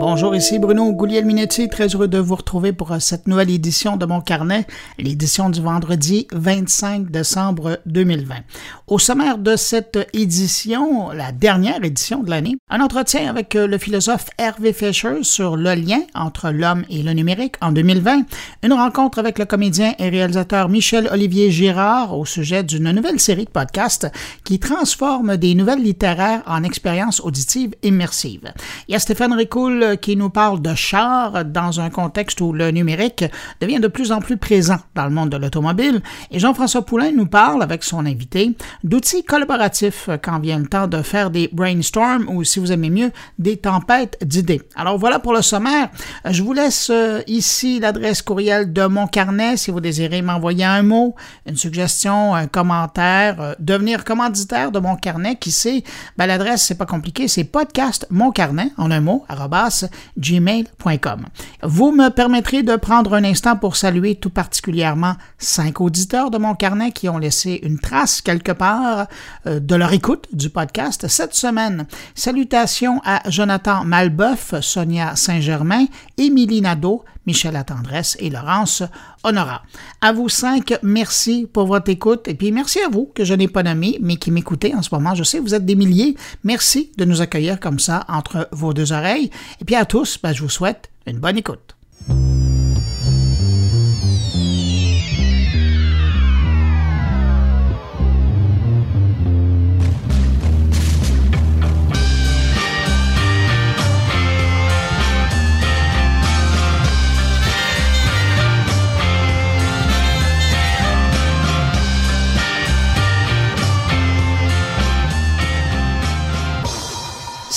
Bonjour, ici Bruno Gouliel-Minetti, très heureux de vous retrouver pour euh, cette nouvelle édition de mon carnet, l'édition du vendredi 25 décembre 2020. Au sommaire de cette édition, la dernière édition de l'année, un entretien avec euh, le philosophe Hervé Fischer sur le lien entre l'homme et le numérique en 2020, une rencontre avec le comédien et réalisateur Michel-Olivier Girard au sujet d'une nouvelle série de podcasts qui transforme des nouvelles littéraires en expériences auditives immersives. Il y a Stéphane Ricoul qui nous parle de chars dans un contexte où le numérique devient de plus en plus présent dans le monde de l'automobile. Et Jean-François Poulain nous parle, avec son invité, d'outils collaboratifs quand vient le temps de faire des brainstorms ou, si vous aimez mieux, des tempêtes d'idées. Alors voilà pour le sommaire. Je vous laisse euh, ici l'adresse courriel de mon carnet si vous désirez m'envoyer un mot, une suggestion, un commentaire, euh, devenir commanditaire de mon carnet. Qui sait, ben, l'adresse, c'est pas compliqué, c'est podcast en un mot, arrobas gmail.com. Vous me permettrez de prendre un instant pour saluer tout particulièrement cinq auditeurs de mon carnet qui ont laissé une trace quelque part euh, de leur écoute du podcast cette semaine. Salutations à Jonathan Malbeuf, Sonia Saint-Germain, Émilie Nadeau, Michel Attendresse et Laurence Honora. À vous cinq, merci pour votre écoute et puis merci à vous que je n'ai pas nommé mais qui m'écoutez en ce moment. Je sais, vous êtes des milliers. Merci de nous accueillir comme ça entre vos deux oreilles. Et puis à tous, ben, je vous souhaite une bonne écoute.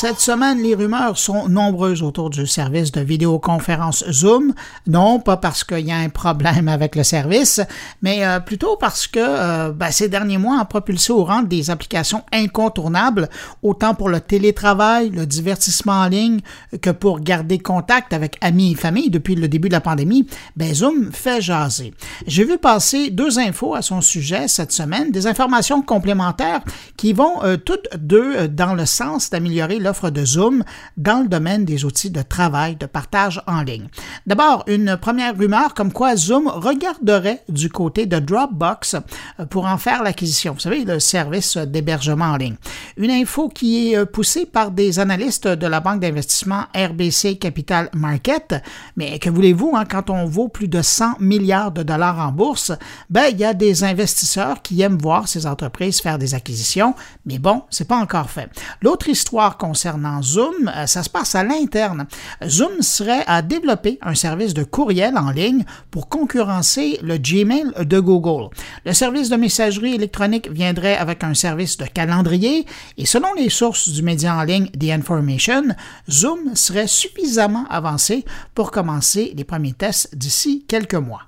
Cette semaine, les rumeurs sont nombreuses autour du service de vidéoconférence Zoom. Non, pas parce qu'il y a un problème avec le service, mais euh, plutôt parce que euh, ben, ces derniers mois ont propulsé au rang des applications incontournables, autant pour le télétravail, le divertissement en ligne, que pour garder contact avec amis et famille depuis le début de la pandémie. Ben, Zoom fait jaser. J'ai vu passer deux infos à son sujet cette semaine, des informations complémentaires qui vont euh, toutes deux dans le sens d'améliorer le de Zoom dans le domaine des outils de travail, de partage en ligne. D'abord, une première rumeur comme quoi Zoom regarderait du côté de Dropbox euh, pour en faire l'acquisition. Vous savez, le service d'hébergement en ligne. Une info qui est euh, poussée par des analystes de la banque d'investissement RBC Capital Market. Mais que voulez-vous, hein, quand on vaut plus de 100 milliards de dollars en bourse, ben, il y a des investisseurs qui aiment voir ces entreprises faire des acquisitions. Mais bon, c'est pas encore fait. L'autre histoire concerne concernant Zoom, euh, ça se passe à l'interne. Zoom serait à développer un service de courriel en ligne pour concurrencer le Gmail de Google. Le service de messagerie électronique viendrait avec un service de calendrier et selon les sources du média en ligne The Information, Zoom serait suffisamment avancé pour commencer les premiers tests d'ici quelques mois.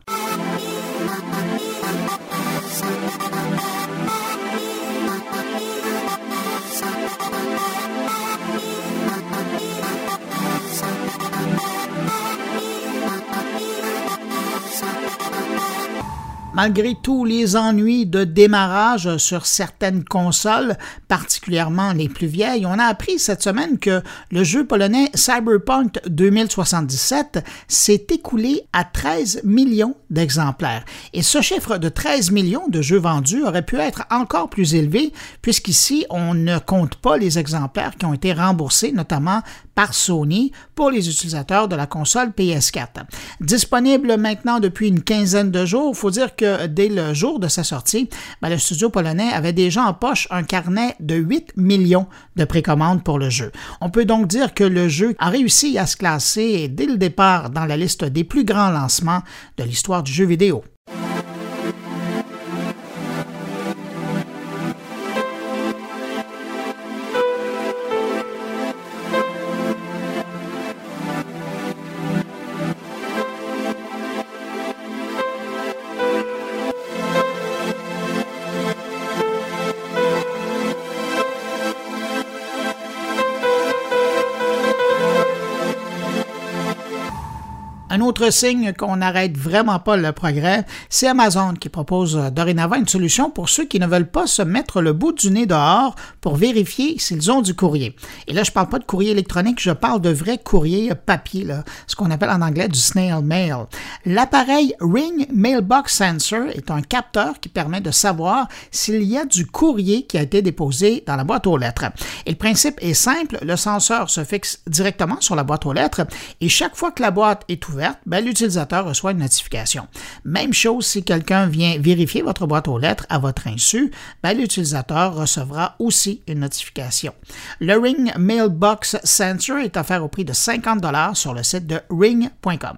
Malgré tous les ennuis de démarrage sur certaines consoles, particulièrement les plus vieilles, on a appris cette semaine que le jeu polonais Cyberpunk 2077 s'est écoulé à 13 millions d'exemplaires. Et ce chiffre de 13 millions de jeux vendus aurait pu être encore plus élevé, puisqu'ici, on ne compte pas les exemplaires qui ont été remboursés, notamment par Sony pour les utilisateurs de la console PS4. Disponible maintenant depuis une quinzaine de jours, il faut dire que dès le jour de sa sortie, ben, le studio polonais avait déjà en poche un carnet de 8 millions de précommandes pour le jeu. On peut donc dire que le jeu a réussi à se classer dès le départ dans la liste des plus grands lancements de l'histoire du jeu vidéo. Un autre signe qu'on n'arrête vraiment pas le progrès, c'est Amazon qui propose euh, dorénavant une solution pour ceux qui ne veulent pas se mettre le bout du nez dehors pour vérifier s'ils ont du courrier. Et là, je parle pas de courrier électronique, je parle de vrai courrier papier, ce qu'on appelle en anglais du snail mail. L'appareil Ring Mailbox Sensor est un capteur qui permet de savoir s'il y a du courrier qui a été déposé dans la boîte aux lettres. Et le principe est simple, le senseur se fixe directement sur la boîte aux lettres et chaque fois que la boîte est ouverte, ben, l'utilisateur reçoit une notification. Même chose si quelqu'un vient vérifier votre boîte aux lettres à votre insu, ben, l'utilisateur recevra aussi une notification. Le Ring Mailbox Sensor est offert au prix de 50 sur le site de ring.com.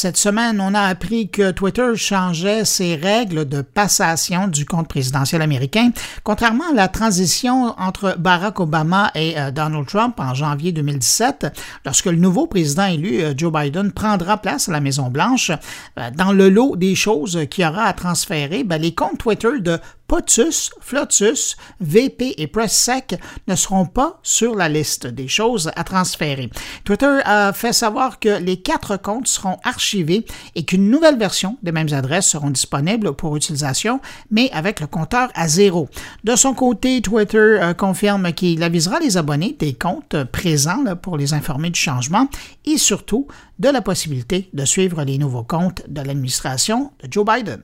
Cette semaine, on a appris que Twitter changeait ses règles de passation du compte présidentiel américain, contrairement à la transition entre Barack Obama et euh, Donald Trump en janvier 2017, lorsque le nouveau président élu, euh, Joe Biden, prendra place à la Maison-Blanche. Euh, dans le lot des choses qu'il aura à transférer, ben, les comptes Twitter de POTUS, FLOTUS, VP et PressSec ne seront pas sur la liste des choses à transférer. Twitter a fait savoir que les quatre comptes seront archivés et qu'une nouvelle version des mêmes adresses seront disponibles pour utilisation, mais avec le compteur à zéro. De son côté, Twitter euh, confirme qu'il avisera les abonnés des comptes présents pour les informer du changement et surtout de la possibilité de suivre les nouveaux comptes de l'administration de Joe Biden.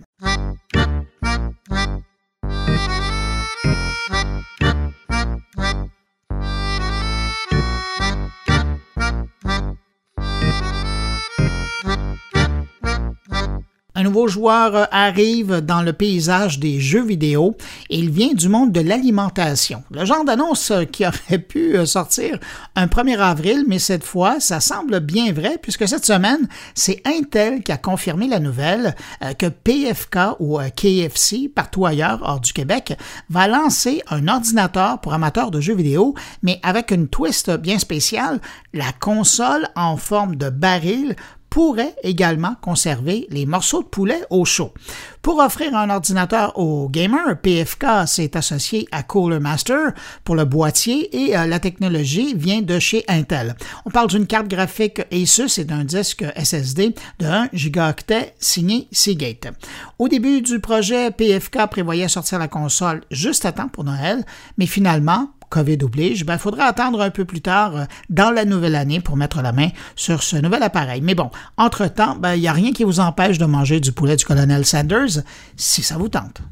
Un nouveau joueur euh, arrive dans le paysage des jeux vidéo et il vient du monde de l'alimentation. Le genre d'annonce euh, qui aurait pu euh, sortir un 1er avril, mais cette fois, ça semble bien vrai puisque cette semaine, c'est Intel qui a confirmé la nouvelle que PFK ou KFC, partout ailleurs hors du Québec, va lancer un ordinateur pour amateurs de jeux vidéo, mais avec une twist bien spéciale, la console en forme de baril pourrait également conserver les morceaux de poulet au chaud. Pour offrir un ordinateur aux gamers, PFK s'est associé à Cooler Master pour le boîtier et euh, la technologie vient de chez Intel. On parle d'une carte graphique Asus et d'un disque SSD de 1 gigaoctet signé Seagate. Au début du projet, PFK prévoyait sortir la console juste à temps pour Noël, mais finalement, COVID oblige, il ben, faudra attendre un peu plus tard euh, dans la nouvelle année pour mettre la main sur ce nouvel appareil. Mais bon, entre-temps, ben, il n'y a rien qui vous empêche de manger du poulet du colonel Sanders si ça vous tente.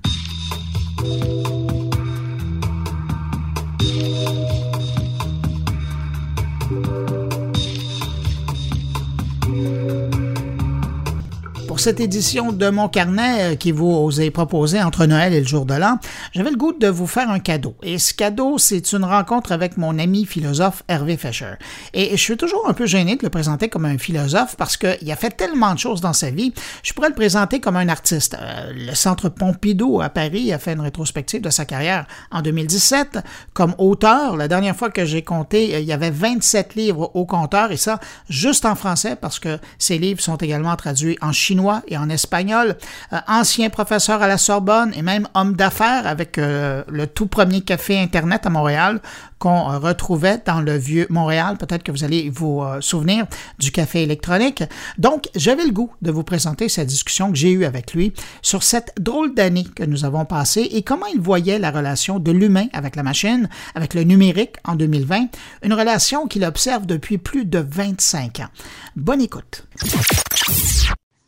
Pour cette édition de mon carnet euh, qui vous est proposé entre Noël et le jour de l'an, j'avais le goût de vous faire un cadeau. Et ce cadeau, c'est une rencontre avec mon ami philosophe Hervé Fischer. Et je suis toujours un peu gêné de le présenter comme un philosophe parce qu'il a fait tellement de choses dans sa vie, je pourrais le présenter comme un artiste. Euh, le Centre Pompidou à Paris a fait une rétrospective de sa carrière en 2017. Comme auteur, la dernière fois que j'ai compté, euh, il y avait 27 livres au compteur et ça juste en français parce que ces livres sont également traduits en chinois et en espagnol, euh, ancien professeur à la Sorbonne et même homme d'affaires avec euh, le tout premier café Internet à Montréal qu'on euh, retrouvait dans le vieux Montréal. Peut-être que vous allez vous souvenir du café électronique. Donc, j'avais le goût de vous présenter cette discussion que j'ai eue avec lui sur cette drôle d'année que nous avons passée et comment il voyait la relation de l'humain avec la machine, avec le numérique en 2020, une relation qu'il observe depuis plus de 25 ans. Bonne écoute.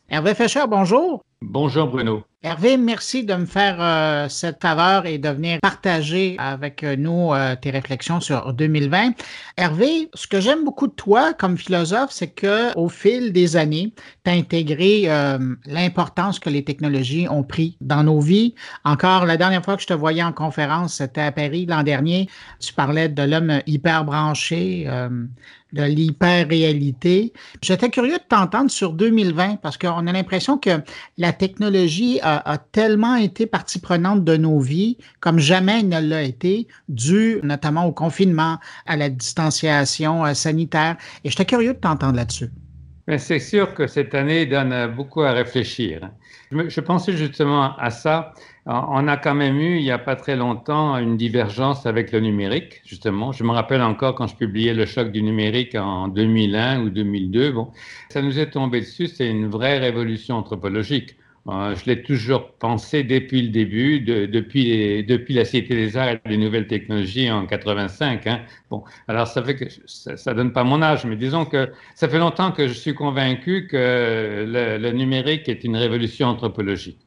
Hervé Fischer, bonjour. Bonjour Bruno. Hervé, merci de me faire euh, cette faveur et de venir partager avec nous euh, tes réflexions sur 2020. Hervé, ce que j'aime beaucoup de toi comme philosophe, c'est que au fil des années, tu as intégré euh, l'importance que les technologies ont pris dans nos vies. Encore la dernière fois que je te voyais en conférence, c'était à Paris l'an dernier, tu parlais de l'homme hyper branché de l'hyper-réalité. J'étais curieux de t'entendre sur 2020 parce qu'on a l'impression que la technologie a, tellement été partie prenante de nos vies comme jamais elle ne l'a été, dû notamment au confinement, à la distanciation euh, sanitaire. Et j'étais curieux de t'entendre là-dessus. c'est sûr que cette année donne beaucoup à réfléchir. Je, pensais justement à ça. On a quand même eu, il n'y a pas très longtemps, une divergence avec le numérique, justement. Je me rappelle encore quand je publiais Le choc du numérique en 2001 ou 2002. Bon, ça nous est tombé dessus, c'est une vraie révolution anthropologique. Euh, je l'ai toujours pensé depuis le début, depuis, la Cité des Arts et des Nouvelles Technologies en 85. Hein. Bon, alors ça fait que ça, ne donne pas mon âge, mais disons que ça fait longtemps que je suis convaincu que le, numérique est une révolution anthropologique.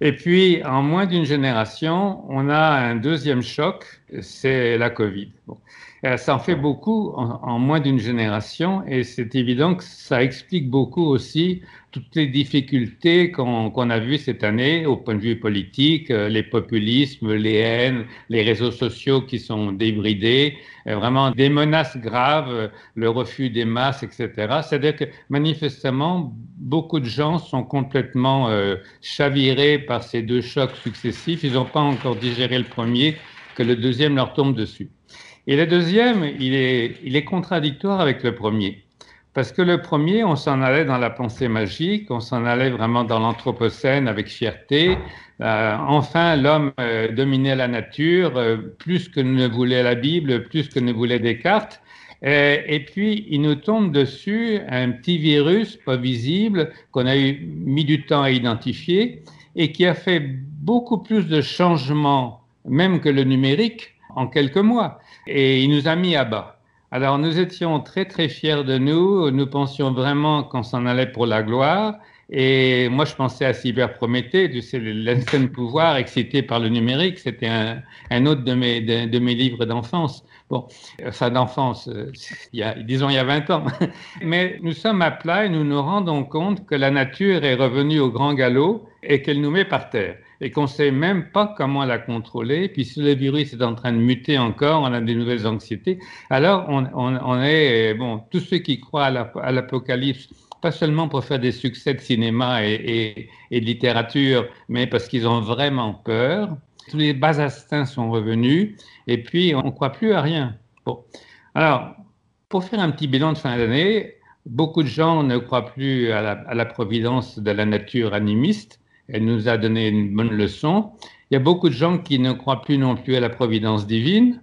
Et puis, en moins d'une génération, on a un deuxième choc, c'est la Covid. Euh, ça en fait beaucoup en, moins d'une génération et c'est évident que ça explique beaucoup aussi toutes les difficultés qu'on a vues cette année au point de vue politique, euh, les populismes, les haines, les réseaux sociaux qui sont débridés, euh, vraiment des menaces graves, le refus des masses, etc. C'est-à-dire que manifestement, beaucoup de gens sont complètement chavirés par ces deux chocs successifs. Ils n'ont pas encore digéré le premier, que le deuxième leur tombe dessus. Et le deuxième, il est, il est contradictoire avec le premier. Parce que le premier, on s'en allait dans la pensée magique, on s'en allait vraiment dans l'anthropocène avec fierté. Euh, enfin, l'homme euh, dominait la nature euh, plus que ne voulait la Bible, plus que ne voulait Descartes. Et, puis, il nous tombe dessus un petit virus pas visible qu'on a eu, mis du temps à identifier et qui a fait beaucoup plus de changements, même que le numérique, en quelques mois et il nous a mis à bas. Alors nous étions très très fiers de nous, nous pensions vraiment qu'on s'en allait pour la gloire. Et moi, je pensais à Cyber Prométhée, tu sais, l'ancien pouvoir excité par le numérique. C'était un, autre de mes, de, mes livres d'enfance. Bon, enfin d'enfance, euh, disons il y a 20 ans. Mais nous sommes à plat et nous nous rendons compte que la nature est revenue au grand galop et qu'elle nous met par terre et qu'on ne sait même pas comment la contrôler. Puis si le virus est en train de muter encore, on a des nouvelles anxiétés. Alors on, est, bon, tous ceux qui croient à l'apocalypse, pas seulement pour faire des succès de cinéma et, de littérature, mais parce qu'ils ont vraiment peur. Tous les bas instincts sont revenus et puis on ne croit plus à rien. Bon. Alors, pour faire un petit bilan de fin d'année, beaucoup de gens ne croient plus à la providence de la nature animiste elle nous a donné une bonne leçon. Il y a beaucoup de gens qui ne croient plus non plus à la providence divine.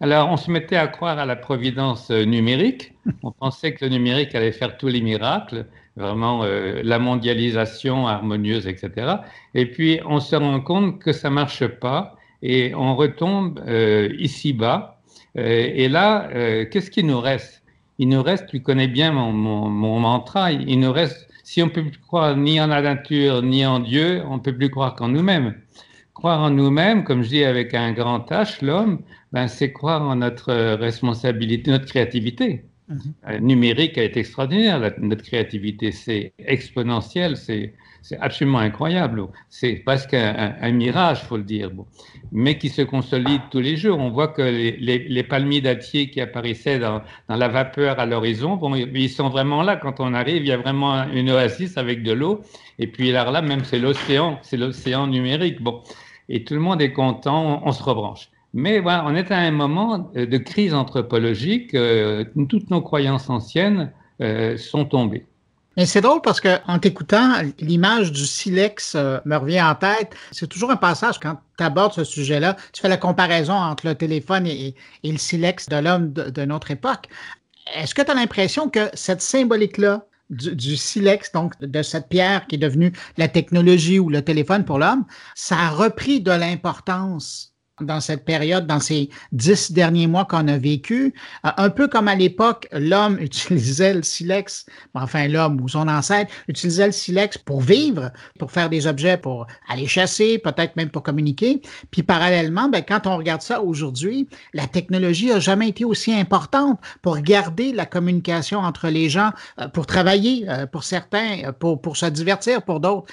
Alors, on se mettait à croire à la providence euh, numérique. On pensait que le numérique allait faire tous les miracles, vraiment euh, la mondialisation harmonieuse, etc. Et puis, on se rend compte que ça marche pas et on retombe euh, ici bas. et là, qu'est-ce qui nous reste? Il nous reste, tu connais bien mon, mon, mon mantra, il nous reste si on ne peut plus croire ni en la nature ni en Dieu, on ne peut plus croire qu'en nous-mêmes. Croire en nous-mêmes, comme je dis avec un grand H, l'homme, ben, c'est croire en notre responsabilité, notre créativité. Mhm. Euh, numérique est extraordinaire, notre créativité, c'est exponentiel, c'est c'est absolument incroyable. C'est presque un, un, mirage, faut le dire, mais qui se consolide tous les jours. On voit que les, palmiers dattiers qui apparaissaient dans, la vapeur à l'horizon, ils sont vraiment là. Quand on arrive, il y a vraiment une oasis avec de l'eau. Et puis là, là même, c'est l'océan, c'est l'océan numérique. Bon, et tout le monde est content, on, se rebranche. Mais voilà, on est à un moment de crise anthropologique. Euh, toutes nos croyances anciennes euh, sont tombées. Mais c'est drôle parce que en t'écoutant, l'image du silex euh, me revient en tête. C'est toujours un passage quand tu abordes ce sujet-là. Tu fais la comparaison entre le téléphone et, le silex de l'homme de, notre époque. Est-ce que tu as l'impression que cette symbolique-là du, du, silex, donc de cette pierre qui est devenue la technologie ou le téléphone pour l'homme, ça a repris de l'importance dans cette période, dans ces dix derniers mois qu'on a vécu, euh, un peu comme à l'époque, l'homme utilisait le silex, enfin l'homme ou son ancêtre utilisait le silex pour vivre, pour faire des objets, pour aller chasser, peut-être même pour communiquer. Puis parallèlement, ben, quand on regarde ça aujourd'hui, la technologie a jamais été aussi importante pour garder la communication entre les gens, euh, pour travailler euh, pour certains, pour, pour se divertir pour d'autres.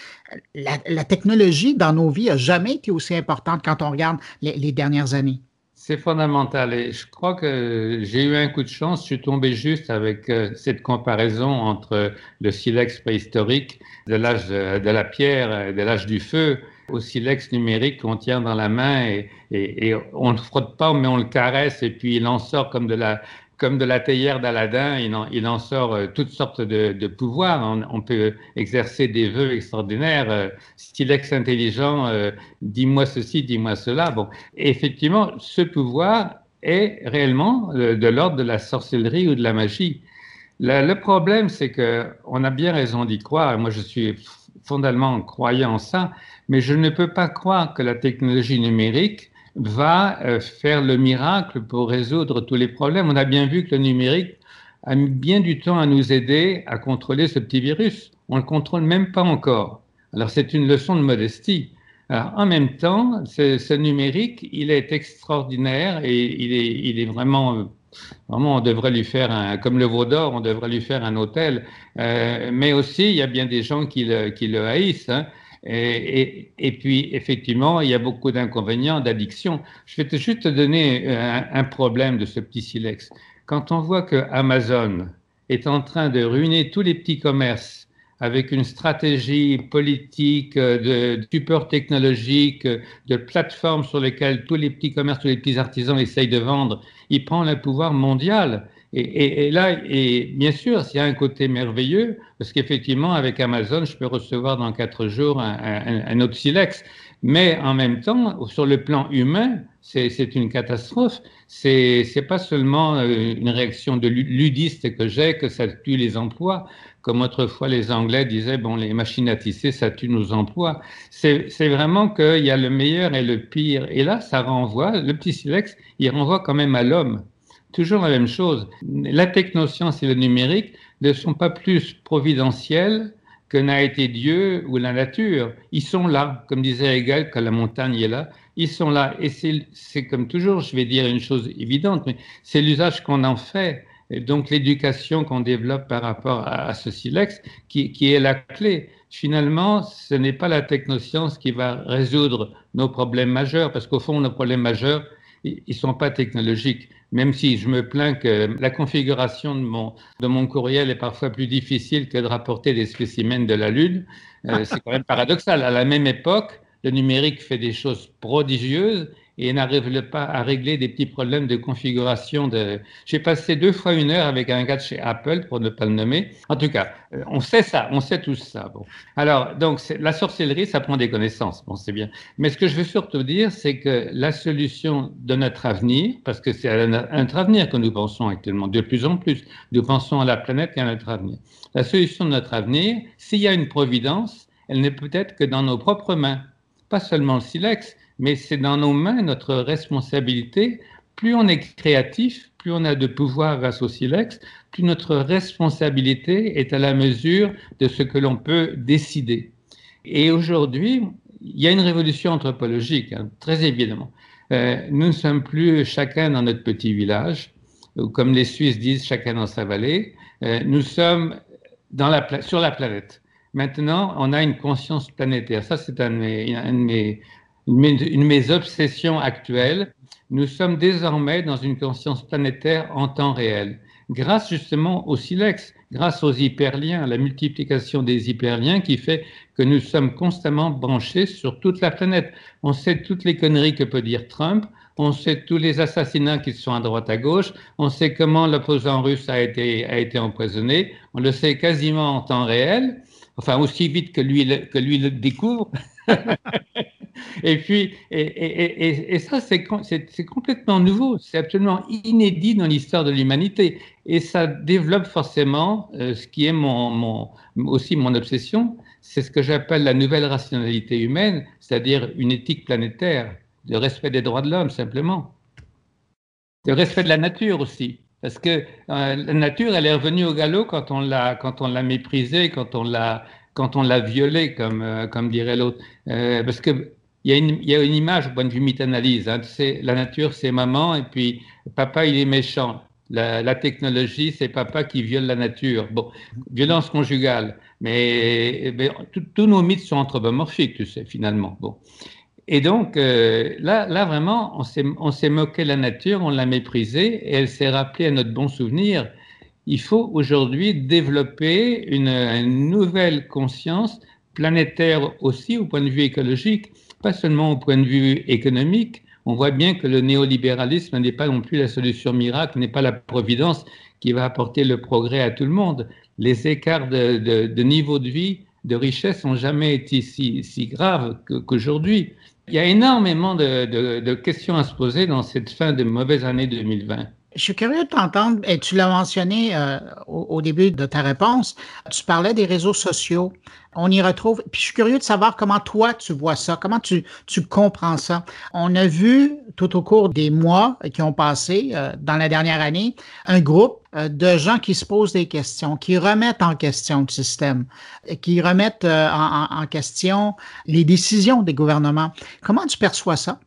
La, la technologie dans nos vies a jamais été aussi importante quand on regarde les les, dernières années. C'est fondamental et je crois que j'ai eu un coup de chance. Je suis tombé juste avec euh, cette comparaison entre le silex préhistorique de l'âge de, la pierre, de l'âge du feu, au silex numérique qu'on tient dans la main et, et, on ne le frotte pas, mais on le caresse et puis il en sort comme de la, comme de la théière d'Aladin, il, en sort euh, toutes sortes de, pouvoirs. On, peut exercer des vœux extraordinaires. Euh, Stylex intelligent, euh, dis-moi ceci, dis-moi cela. Bon, effectivement, ce pouvoir est réellement de l'ordre de la sorcellerie ou de la magie. Le, problème, c'est que on a bien raison d'y croire. Moi, je suis fondamentalement croyant en ça, mais je ne peux pas croire que la technologie numérique va euh, faire le miracle pour résoudre tous les problèmes. On a bien vu que le numérique a mis bien du temps à nous aider à contrôler ce petit virus. On ne le contrôle même pas encore. Alors c'est une leçon de modestie. En même temps, ce, numérique, il est extraordinaire et il est, vraiment, euh, vraiment, on devrait lui faire un, comme le veau d'or, on devrait lui faire un hôtel. Euh, mais aussi, il y a bien des gens qui le, qui le haïssent. Hein. Et, puis, effectivement, il y a beaucoup d'inconvénients, d'addiction. Je vais te juste te donner un, un, problème de ce petit silex. Quand on voit que Amazon est en train de ruiner tous les petits commerces avec une stratégie politique, de, support technologique, de plateformes sur lesquelles tous les petits commerces, tous les petits artisans essayent de vendre, il prend le pouvoir mondial. Et, là, bien sûr, il y a un côté merveilleux, parce qu'effectivement, avec Amazon, je peux recevoir dans quatre jours un, un, un autre silex. Mais en même temps, sur le plan humain, c'est une catastrophe. C'est pas seulement euh, une réaction de ludiste que j'ai, que ça tue les emplois, comme autrefois les Anglais disaient, bon, les machines à tisser, ça tue nos emplois. C'est vraiment qu'il y a le meilleur et le pire. Et là, ça renvoie, le petit silex, il renvoie quand même à l'homme. Toujours la même chose. La technoscience et le numérique ne sont pas plus providentiels que n'a été Dieu ou la nature. Ils sont là, comme disait Hegel, quand la montagne est là, ils sont là. Et c'est comme toujours, je vais dire une chose évidente, mais c'est l'usage qu'on en fait. Et donc l'éducation qu'on développe par rapport à, ce silex qui, qui, est la clé. Finalement, ce n'est pas la technoscience qui va résoudre nos problèmes majeurs, parce qu'au fond, nos problèmes majeurs, ils ne sont pas technologiques. Même si je me plains que la configuration de mon, de mon courriel est parfois plus difficile que de rapporter des spécimens de la Lune, euh, c'est quand même paradoxal. À la même époque, le numérique fait des choses prodigieuses et n'arrive pas à régler des petits problèmes de configuration. J'ai passé deux fois une heure avec un gars de chez Apple, pour ne pas le nommer. En tout cas, euh, on sait ça, on sait tout ça. Bon. Alors, donc, la sorcellerie, ça prend des connaissances, bon, c'est bien. Mais ce que je veux surtout dire, c'est que la solution de notre avenir, parce que c'est à notre avenir que nous pensons actuellement, de plus en plus, nous pensons à la planète et à notre avenir. La solution de notre avenir, s'il y a une providence, elle n'est peut-être que dans nos propres mains. Pas seulement le silex, mais c'est dans nos mains notre responsabilité. Plus on est créatif, plus on a de pouvoir grâce au silex, plus notre responsabilité est à la mesure de ce que l'on peut décider. Et aujourd'hui, il y a une révolution anthropologique, hein, très évidemment. Euh, nous ne sommes plus chacun dans notre petit village, ou comme les Suisses disent, chacun dans sa vallée. Euh, nous sommes sur la planète. Maintenant, on a une conscience planétaire. Ça, c'est un, un, de mes une de mes obsessions actuelles, nous sommes désormais dans une conscience planétaire en temps réel. Grâce justement au silex, grâce aux hyperliens, la multiplication des hyperliens qui fait que nous sommes constamment branchés sur toute la planète. On sait toutes les conneries que peut dire Trump, on sait tous les assassinats qui sont à droite à gauche, on sait comment l'opposant russe a été, a été empoisonné, on le sait quasiment en temps réel, enfin aussi vite que lui, que lui le découvre. et puis, et, ça, c'est complètement nouveau, c'est absolument inédit dans l'histoire de l'humanité. Et ça développe forcément euh, ce qui est mon, aussi mon obsession, c'est ce que j'appelle la nouvelle rationalité humaine, c'est-à-dire une éthique planétaire, de respect des droits de l'homme simplement, de respect de la nature aussi. Parce que euh, la nature, elle est revenue au galop quand on l'a, quand on l'a méprisée, quand on l'a, quand on l'a violée, comme, euh, comme dirait l'autre. parce que il y, a une, image au point de vue mythanalyse. Hein, la nature, c'est maman, et puis papa, il est méchant. La, technologie, c'est papa qui viole la nature. Bon, violence conjugale. Mais, tous nos mythes sont anthropomorphiques, tu sais, finalement. Bon. Et donc, euh, là, là, vraiment, on s'est moqué de la nature, on l'a méprisée, et elle s'est rappelée à notre bon souvenir. Il faut aujourd'hui développer une nouvelle conscience planétaire aussi au point de vue écologique pas seulement au point de vue économique, On voit bien que le néolibéralisme n'est pas non plus la solution miracle, n'est pas la providence qui va apporter le progrès à tout le monde. Les écarts de, niveau de vie, de richesse n'ont jamais été si, graves qu'aujourd'hui. Il y a énormément de, questions à se poser dans cette fin de mauvaise année 2020. Je suis curieux de t'entendre, et tu l'as mentionné euh, au, début de ta réponse, tu parlais des réseaux sociaux. On y retrouve, puis je suis curieux de savoir comment toi tu vois ça, comment tu, tu comprends ça? On a vu tout au cours des mois qui ont passé euh, dans la dernière année un groupe euh, de gens qui se posent des questions, qui remettent en question le système, qui remettent en, en question les décisions des gouvernements. Comment tu perçois ça?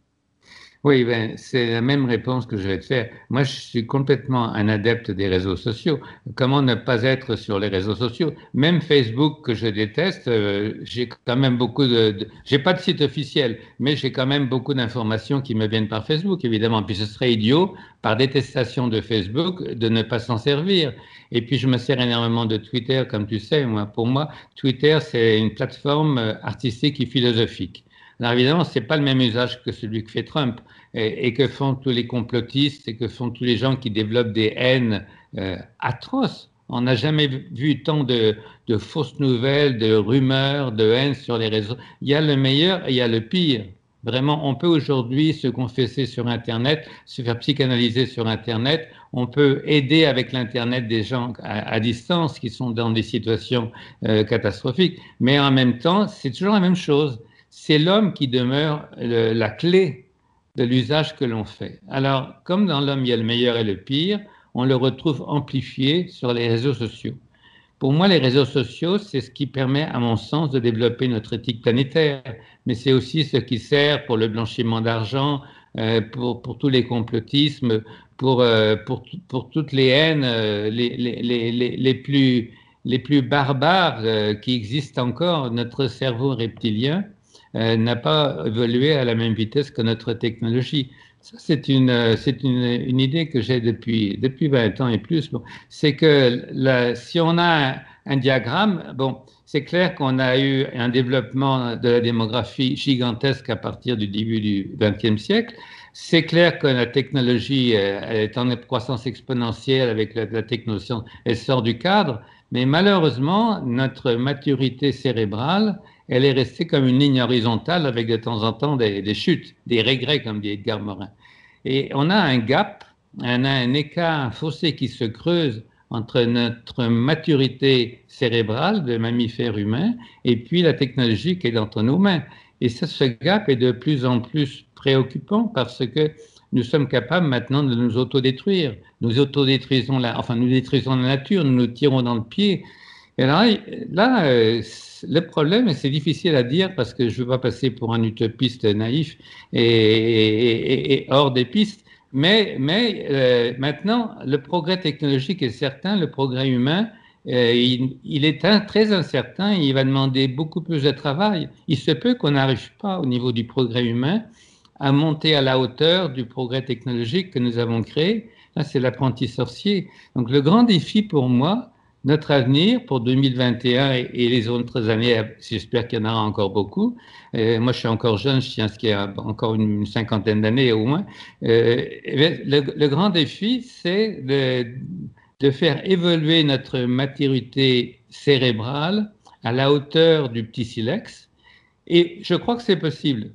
Oui, ben, c'est la même réponse que je vais te faire. Moi, je suis complètement un adepte des réseaux sociaux. Comment ne pas être sur les réseaux sociaux? Même Facebook, que je déteste, euh, j'ai quand même beaucoup de... j'ai pas de site officiel, mais j'ai quand même beaucoup d'informations qui me viennent par Facebook, évidemment. Puis ce serait idiot, par détestation de Facebook, de ne pas s'en servir. Et puis, je me sers énormément de Twitter, comme tu sais. Moi, pour moi, Twitter, c'est une plateforme euh, artistique et philosophique. Alors évidemment, ce n'est pas le même usage que celui que fait Trump et, que font tous les complotistes et que font tous les gens qui développent des haines euh, atroces. On n'a jamais vu tant de, fausses nouvelles, de rumeurs, de haine sur les réseaux. Il y a le meilleur et il y a le pire. Vraiment, on peut aujourd'hui se confesser sur Internet, se faire psychanalyser sur Internet. On peut aider avec l'Internet des gens à, distance qui sont dans des situations euh, catastrophiques. Mais en même temps, c'est toujours la même chose. C'est l'homme qui demeure la clé de l'usage que l'on fait. Alors, comme dans l'homme, il y a le meilleur et le pire, on le retrouve amplifié sur les réseaux sociaux. Pour moi, les réseaux sociaux, c'est ce qui permet, à mon sens, de développer notre éthique planétaire, mais c'est aussi ce qui sert pour le blanchiment d'argent, euh, pour, tous les complotismes, pour, euh, toutes les haines euh, les, plus, barbares qui existent encore. Notre cerveau reptilien, n'a pas évolué à la même vitesse que notre technologie. Ça, c'est une, euh, c'est une, une, idée que j'ai depuis, depuis 20 ans et plus. C'est que si on a un, diagramme, bon, c'est clair qu'on a eu un développement de la démographie gigantesque à partir du début du XXe siècle. C'est clair que la technologie euh, est en croissance exponentielle avec la, la technologie, elle sort du cadre, mais malheureusement, notre maturité cérébrale, elle est restée comme une ligne horizontale avec de temps en temps des, chutes, des regrets, comme dit Edgar Morin. Et on a un gap, on a un écart, un fossé qui se creuse entre notre maturité cérébrale de mammifères humains et puis la technologie qui est dans nos mains. Et ça, ce gap est de plus en plus préoccupant parce que nous sommes capables maintenant de nous autodétruire. Nous autodétruisons la, enfin, nous détruisons la nature, nous nous tirons dans le pied. Et là, euh, le problème, c'est difficile à dire parce que je ne veux pas passer pour un utopiste naïf et, hors des pistes, mais, mais euh, maintenant, le progrès technologique est certain, le progrès humain, euh, il, est très incertain, il va demander beaucoup plus de travail. Il se peut qu'on n'arrive pas au niveau du progrès humain à monter à la hauteur du progrès technologique que nous avons créé. Là, c'est l'apprenti sorcier. Donc le grand défi pour moi, notre avenir pour 2021 et, les autres années, j'espère qu'il y en aura encore beaucoup. Euh, moi, je suis encore jeune, je tiens à ce qu'il y a encore une, cinquantaine d'années au moins. Euh, le, grand défi, c'est de, faire évoluer notre maturité cérébrale à la hauteur du petit silex. Et je crois que c'est possible.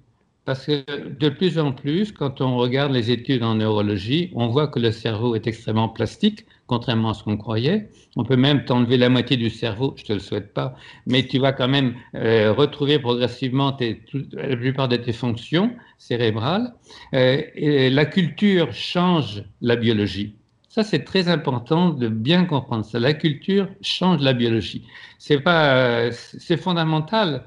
Parce que de plus en plus, quand on regarde les études en neurologie, on voit que le cerveau est extrêmement plastique, contrairement à ce qu'on croyait. On peut même t'enlever la moitié du cerveau, je te le souhaite pas, mais tu vas quand même euh, retrouver progressivement la plupart de tes fonctions cérébrales. Euh, la culture change la biologie. Ça, c'est très important de bien comprendre ça. La culture change la biologie. C'est pas, c'est fondamental.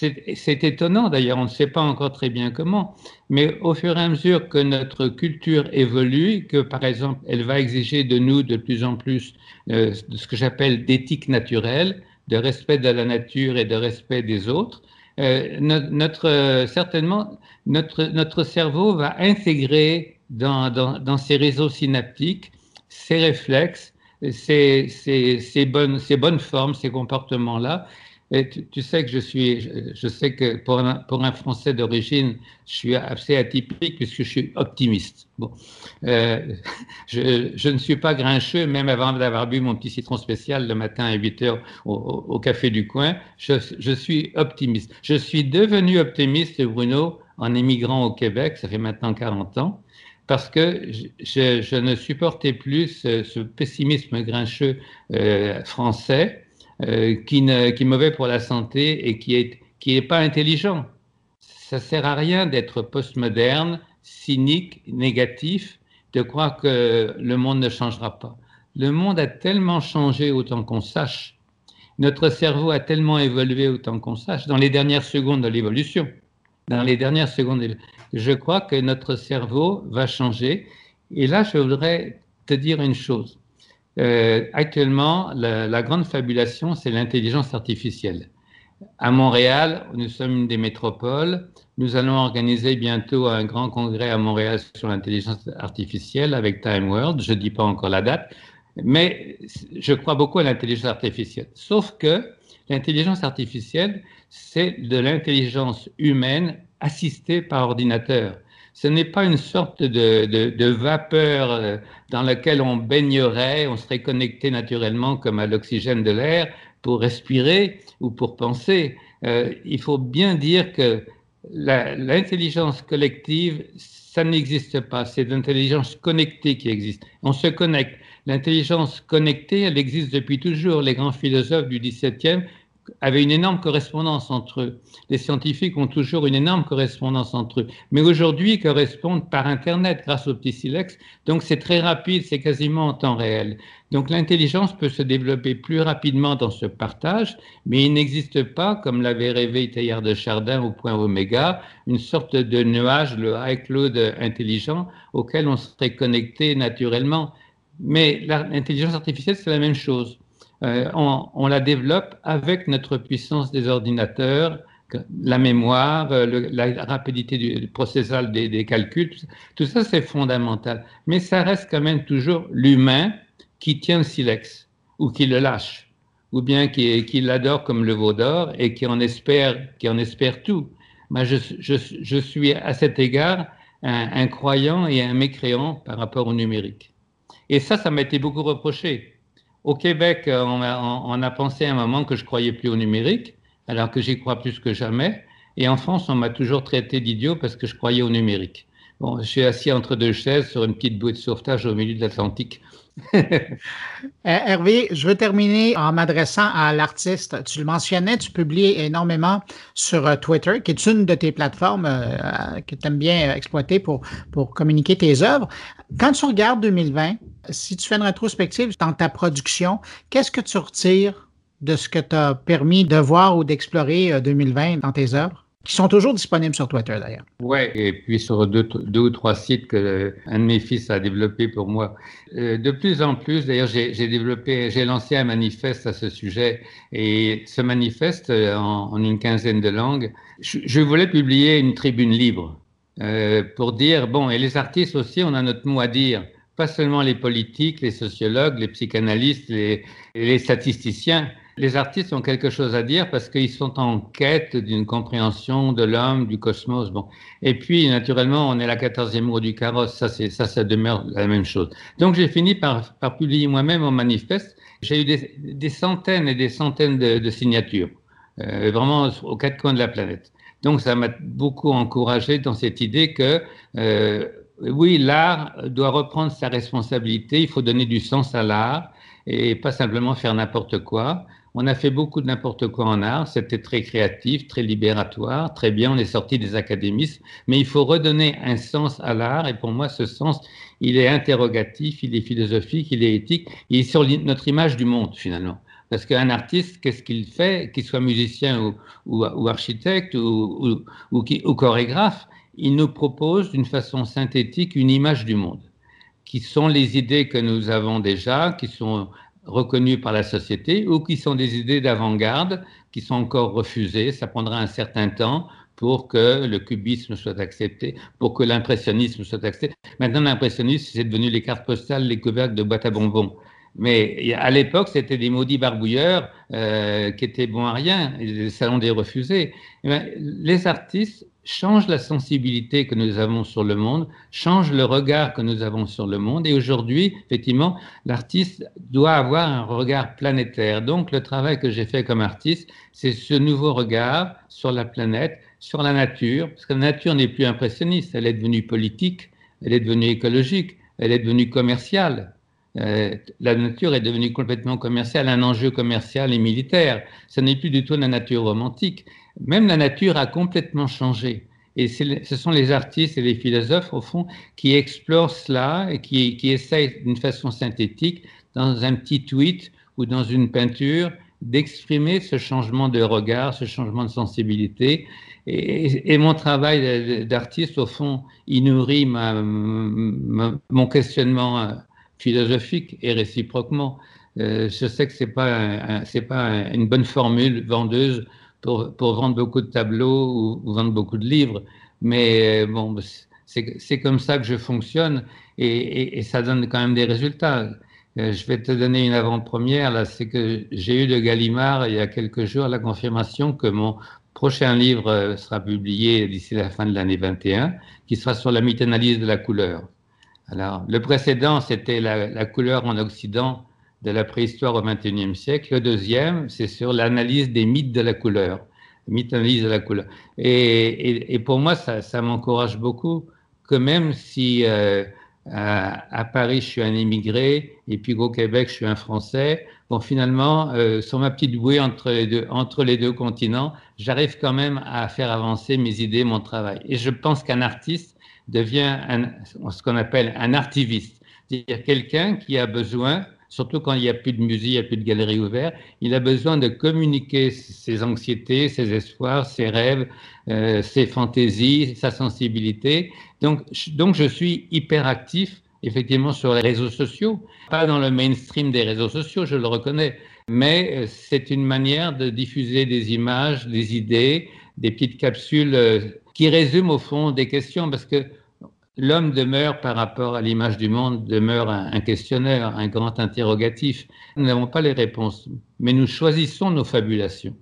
C'est étonnant d'ailleurs, on ne sait pas encore très bien comment, mais au fur et à mesure que notre culture évolue, que par exemple elle va exiger de nous de plus en plus euh, de ce que j'appelle d'éthique naturelle, de respect de la nature et de respect des autres, euh, notre, certainement notre, notre cerveau va intégrer dans, dans, dans ses réseaux synaptiques ces réflexes, ces, ces, ces, bonnes, ces bonnes formes, ces comportements-là, Et tu, sais que je suis, je, sais que pour un, pour un Français d'origine, je suis assez atypique puisque je suis optimiste. Bon, euh, je, je, ne suis pas grincheux, même avant d'avoir bu mon petit citron spécial le matin à 8 heures au, au café du coin. Je, je, suis optimiste. Je suis devenu optimiste, Bruno, en émigrant au Québec. Ça fait maintenant 40 ans parce que je, je ne supportais plus ce, ce pessimisme grincheux euh, français euh, qui, ne, est mauvais pour la santé et qui est, qui est pas intelligent. Ça sert à rien d'être postmoderne, cynique, négatif, de croire que le monde ne changera pas. Le monde a tellement changé autant qu'on sache. Notre cerveau a tellement évolué autant qu'on sache dans les dernières secondes de l'évolution. Dans les dernières secondes, je crois que notre cerveau va changer. Et là, je voudrais te dire une chose. Euh, actuellement, la, grande fabulation, c'est l'intelligence artificielle. À Montréal, nous sommes une des métropoles. Nous allons organiser bientôt un grand congrès à Montréal sur l'intelligence artificielle avec Time World. Je ne dis pas encore la date, mais je crois beaucoup à l'intelligence artificielle. Sauf que l'intelligence artificielle, c'est de l'intelligence humaine assistée par ordinateur ce n'est pas une sorte de, vapeur euh, dans laquelle on baignerait, on serait connecté naturellement comme à l'oxygène de l'air pour respirer ou pour penser. Euh, il faut bien dire que l'intelligence collective, ça n'existe pas. C'est l'intelligence connectée qui existe. On se connecte. L'intelligence connectée, elle existe depuis toujours. Les grands philosophes du XVIIe avaient une énorme correspondance entre eux. Les scientifiques ont toujours une énorme correspondance entre eux. Mais aujourd'hui, ils correspondent par Internet grâce au petit silex. Donc c'est très rapide, c'est quasiment en temps réel. Donc l'intelligence peut se développer plus rapidement dans ce partage, mais il n'existe pas, comme l'avait rêvé Teilhard de Chardin au point oméga, une sorte de nuage, le iCloud intelligent, auquel on serait connecté naturellement. Mais l'intelligence artificielle, c'est la même chose. Euh, on, la développe avec notre puissance des ordinateurs, la mémoire, euh, la rapidité du, processal des, calculs, tout ça, c'est fondamental. Mais ça reste quand même toujours l'humain qui tient le silex ou qui le lâche, ou bien qui, l'adore comme le veau d'or et qui en espère, tout. Moi, je, suis à cet égard un, un croyant et un mécréant par rapport au numérique. Et ça, ça m'a été beaucoup reproché. Au Québec, euh, on a, pensé à un moment que je croyais plus au numérique, alors que j'y crois plus que jamais. Et en France, on m'a toujours traité d'idiot parce que je croyais au numérique. Bon, je suis assis entre deux chaises sur une petite bouée de sauvetage au milieu de l'Atlantique. Euh, Hervé, je veux terminer en m'adressant à l'artiste. Tu le mentionnais, tu publies énormément sur euh, Twitter, qui est une de tes plateformes que tu aimes bien exploiter pour, pour communiquer tes œuvres. Quand tu regardes 2020, si tu fais une rétrospective dans ta production, qu'est-ce que tu retires de ce que tu as permis de voir ou d'explorer 2020 euh, dans tes œuvres? qui sont toujours disponibles sur Twitter d'ailleurs? Oui, et puis sur deux, ou trois sites que euh, un de mes fils a développé pour moi. Euh, de plus en plus, d'ailleurs, j'ai développé, j'ai lancé un manifeste à ce sujet, et ce manifeste, en, une quinzaine de langues, je, voulais publier une tribune libre pour dire, bon, et les artistes aussi, on a notre mot à dire pas seulement les politiques, les sociologues, les psychanalystes, les, les statisticiens. Les artistes ont quelque chose à dire parce qu'ils sont en quête d'une compréhension de l'homme, du cosmos. Bon. Et puis, naturellement, on est la quatorzième roue du carrosse. Ça, ça, ça demeure la même chose. Donc, j'ai fini par, par publier moi-même mon manifeste. J'ai eu des, des, centaines et des centaines de, de signatures, euh, vraiment aux quatre coins de la planète. Donc, ça m'a beaucoup encouragé dans cette idée que euh, oui, l'art doit reprendre sa responsabilité, il faut donner du sens à l'art et pas simplement faire n'importe quoi. On a fait beaucoup de n'importe quoi en art, c'était très créatif, très libératoire, très bien, on est sorti des académismes, mais il faut redonner un sens à l'art. Et pour moi ce sens, il est interrogatif, il est philosophique, il est éthique, il est sur notre image du monde finalement. Parce qu'un artiste, qu'est-ce qu'il fait, qu'il soit musicien ou, architecte ou, ou chorégraphe, il nous propose d'une façon synthétique une image du monde, qui sont les idées que nous avons déjà, qui sont reconnues par la société, ou qui sont des idées d'avant-garde, qui sont encore refusées. Ça prendra un certain temps pour que le cubisme soit accepté, pour que l'impressionnisme soit accepté. Maintenant, l'impressionnisme, c'est devenu les cartes postales, les couvercles de boîtes à bonbons. Mais à l'époque, c'était des maudits barbouilleurs euh, qui étaient bons à rien, les salons des refusés. Eh ben, les artistes changent la sensibilité que nous avons sur le monde, changent le regard que nous avons sur le monde. Et aujourd'hui, effectivement, l'artiste doit avoir un regard planétaire. Donc, le travail que j'ai fait comme artiste, c'est ce nouveau regard sur la planète, sur la nature, parce que la nature n'est plus impressionniste, elle est devenue politique, elle est devenue écologique, elle est devenue commerciale. Euh, la nature est devenue complètement commerciale, un enjeu commercial et militaire. Ce n'est plus du tout la nature romantique. Même la nature a complètement changé. Et ce sont les artistes et les philosophes, au fond, qui explorent cela et qui, qui essayent d'une façon synthétique, dans un petit tweet ou dans une peinture, d'exprimer ce changement de regard, ce changement de sensibilité. Et, mon travail d'artiste, au fond, il nourrit mon questionnement euh, philosophique et réciproquement. Euh, je sais que c'est pas c'est pas une bonne formule vendeuse pour, pour vendre beaucoup de tableaux ou, vendre beaucoup de livres, mais euh, bon, c'est comme ça que je fonctionne et, et, ça donne quand même des résultats. Euh, je vais te donner une avant-première là, c'est que j'ai eu de Gallimard il y a quelques jours la confirmation que mon prochain livre sera publié d'ici la fin de l'année 21, qui sera sur la mythanalyse de la couleur. Alors, le précédent, c'était la, couleur en Occident de la préhistoire au XXIe siècle. Le deuxième, c'est sur l'analyse des mythes de la couleur, mythe analyse de la couleur. Et, pour moi, ça, m'encourage beaucoup que même si euh, à, Paris, je suis un immigré, et puis au Québec, je suis un Français, bon, finalement, euh, sur ma petite bouée entre les deux continents, j'arrive quand même à faire avancer mes idées, mon travail. Et je pense qu'un artiste, devient ce qu'on appelle un artiviste, c'est-à-dire quelqu'un qui a besoin, surtout quand il n'y a plus de musée, il n'y a plus de galerie ouverte, il a besoin de communiquer ses anxiétés, ses espoirs, ses rêves, euh, ses fantaisies, sa sensibilité. Donc, donc je suis hyper actif effectivement sur les réseaux sociaux, pas dans le mainstream des réseaux sociaux, je le reconnais, mais euh, c'est une manière de diffuser des images, des idées, des petites capsules euh, qui résument au fond des questions, parce que l'homme demeure par rapport à l'image du monde, demeure un, questionnaire, un grand interrogatif. Nous n'avons pas les réponses, mais nous choisissons nos fabulations.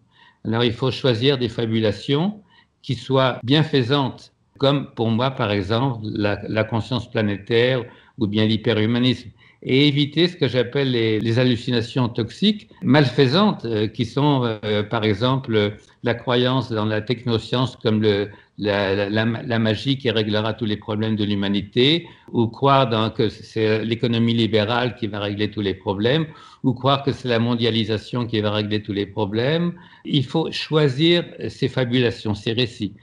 Alors il faut choisir des fabulations qui soient bienfaisantes, comme pour moi par exemple la, conscience planétaire ou bien l'hyperhumanisme, et éviter ce que j'appelle les, hallucinations toxiques, malfaisantes, euh, qui sont euh, par exemple la croyance dans la technoscience comme le, la, magie qui réglera tous les problèmes de l'humanité, ou croire que c'est l'économie libérale qui va régler tous les problèmes, ou croire que c'est la mondialisation qui va régler tous les problèmes. Il faut choisir ces fabulations, ces récits.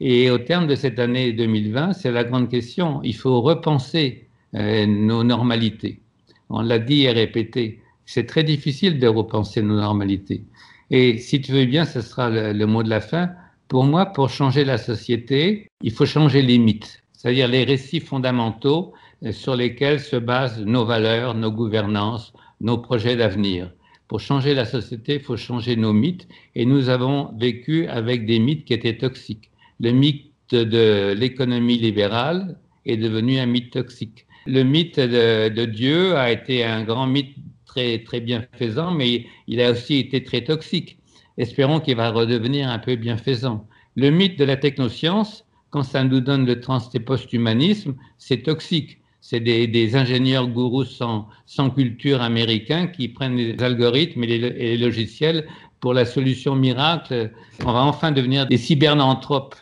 Et au terme de cette année 2020, c'est la grande question. Il faut repenser euh, nos normalités. On l'a dit et répété. C'est très difficile de repenser nos normalités. Et si tu veux bien, ce sera le mot de la fin pour moi, pour changer la société, il faut changer les mythes, c'est-à-dire les récits fondamentaux euh, sur lesquels se basent nos valeurs, nos gouvernances, nos projets d'avenir. Pour changer la société, il faut changer nos mythes. Et nous avons vécu avec des mythes qui étaient toxiques. Le mythe de l'économie libérale est devenu un mythe toxique. Le mythe de, de, Dieu a été un grand mythe très, très bienfaisant, mais il a aussi été très toxique espérons qu'il va redevenir un peu bienfaisant. Le mythe de la technoscience, quand ça nous donne le trans et post-humanisme, c'est toxique. C'est des, ingénieurs gourous sans, culture américains qui prennent les algorithmes et les, logiciels pour la solution miracle. On va enfin devenir des cybernanthropes,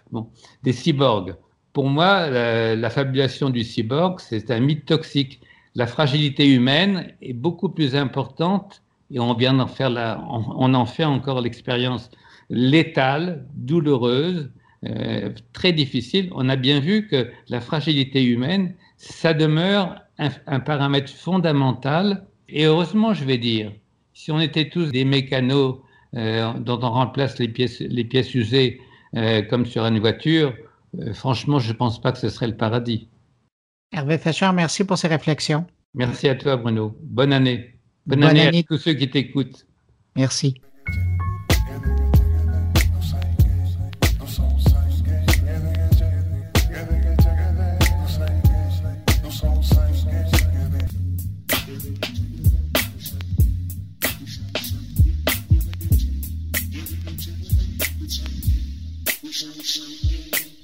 des cyborgs. Pour moi, la fabulation du cyborg, c'est un mythe toxique. La fragilité humaine est beaucoup plus importante et on vient d'en faire la, on, en fait encore l'expérience létale, douloureuse, euh, très difficile. On a bien vu que la fragilité humaine, ça demeure un, paramètre fondamental. Et heureusement, je vais dire, si on était tous des mécanos euh, dont on remplace les pièces, les pièces usées euh, comme sur une voiture, franchement, je ne pense pas que ce serait le paradis. Hervé Fischer, merci pour ces réflexions. Merci à toi, Bruno. Bonne année. Bonne, année, à tous ceux qui t'écoutent. Merci.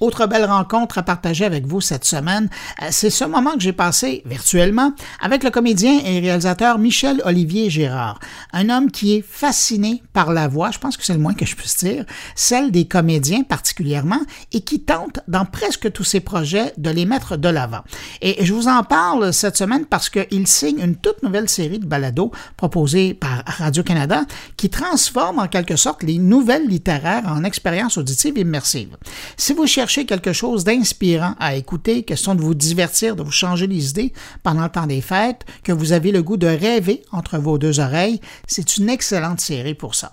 Autre belle rencontre à partager avec vous cette semaine, euh, c'est ce moment que j'ai passé virtuellement avec le comédien et réalisateur Michel Olivier Gérard, un homme qui est fasciné par la voix, je pense que c'est le moins que je puisse dire, celle des comédiens particulièrement, et qui tente dans presque tous ses projets de les mettre de l'avant. Et je vous en parle cette semaine parce qu'il signe une toute nouvelle série de balados proposée par Radio-Canada qui transforme en quelque sorte les nouvelles littéraires en expériences auditives immersives. Si vous cherchez quelque chose d'inspirant à écouter, question de vous divertir, de vous changer les idées pendant le temps des fêtes, que vous avez le goût de rêver entre vos deux oreilles, c'est une excellente série pour ça.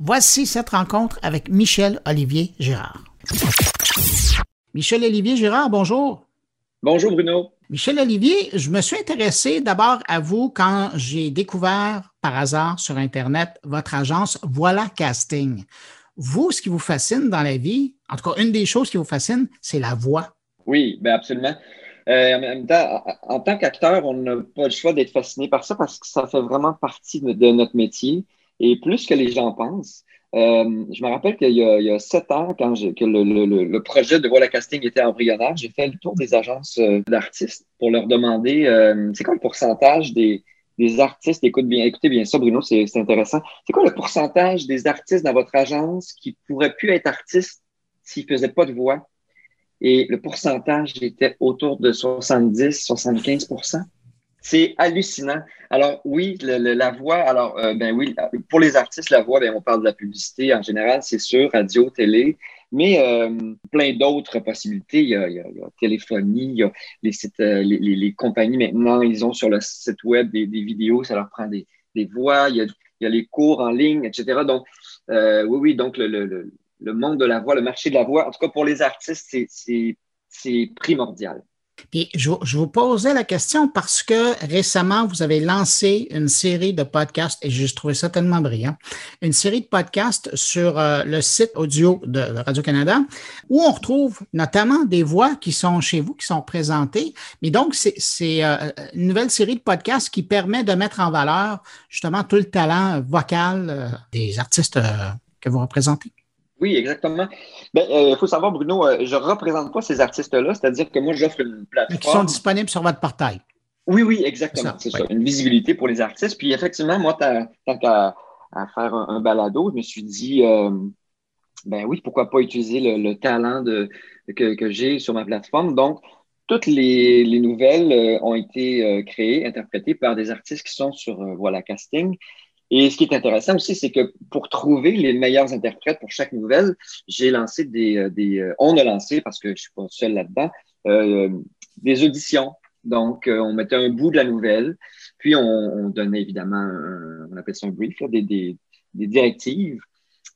Voici cette rencontre avec Michel Olivier Gérard. Michel Olivier Gérard, bonjour. Bonjour Bruno. Michel Olivier, je me suis intéressé d'abord à vous quand j'ai découvert par hasard sur Internet votre agence Voilà Casting. Vous, ce qui vous fascine dans la vie, en tout cas, une des choses qui vous fascine, c'est la voix. Oui, bien absolument. Euh, en même temps, en tant qu'acteur, on n'a pas le choix d'être fasciné par ça parce que ça fait vraiment partie de notre métier. Et plus que les gens pensent, euh, je me rappelle qu'il y, a sept ans, quand que le, projet de Voilà Casting était embryonnaire, j'ai fait le tour des agences euh, d'artistes pour leur demander c'est quoi le pourcentage des, artistes, écoute bien, écoutez bien ça, Bruno, c'est intéressant. C'est quoi le pourcentage des artistes dans votre agence qui pourraient plus être artistes s'ils ne faisaient pas de voix? Et le pourcentage était autour de 70-75% c'est hallucinant. Alors oui, la voix, alors euh, ben oui, pour les artistes, la voix, ben, on parle de la publicité en général, c'est sûr, radio, télé, mais euh, plein d'autres possibilités. Il y, a, téléphonie, il y a euh, les, compagnies maintenant, ils ont sur le site web des, vidéos, ça leur prend des, voix, il y, a, les cours en ligne, etc. Donc, oui, oui, donc le monde de la voix, le marché de la voix, en tout cas pour les artistes, c'est primordial. Et je, vous posais la question parce que récemment, vous avez lancé une série de podcasts et j'ai trouvé ça tellement brillant. Une série de podcasts sur euh, le site audio de, Radio-Canada où on retrouve notamment des voix qui sont chez vous, qui sont présentées. Mais donc, c'est euh, une nouvelle série de podcasts qui permet de mettre en valeur justement tout le talent vocal euh, des artistes que vous représentez. Oui, exactement. Il ben, euh, faut savoir, Bruno, euh, je ne représente pas ces artistes-là, c'est-à-dire que moi, j'offre une plateforme. qui sont disponibles sur votre portail. Oui, oui, exactement. C'est ça, Une visibilité pour les artistes. Puis effectivement, moi, tant qu'à à faire un, balado, je me suis dit, euh, ben oui, pourquoi pas utiliser le, talent de, que, que j'ai sur ma plateforme. Donc, toutes les, les nouvelles ont été créées, interprétées par des artistes qui sont sur Voilà Casting. Et ce qui est intéressant aussi, c'est que pour trouver les meilleurs interprètes pour chaque nouvelle, j'ai lancé des, euh, des, euh, on a lancé parce que je suis pas seul là-dedans, euh, des auditions. Donc, euh, on mettait un bout de la nouvelle, puis on, on donnait évidemment, un, on appelle ça un brief, des, des, des, directives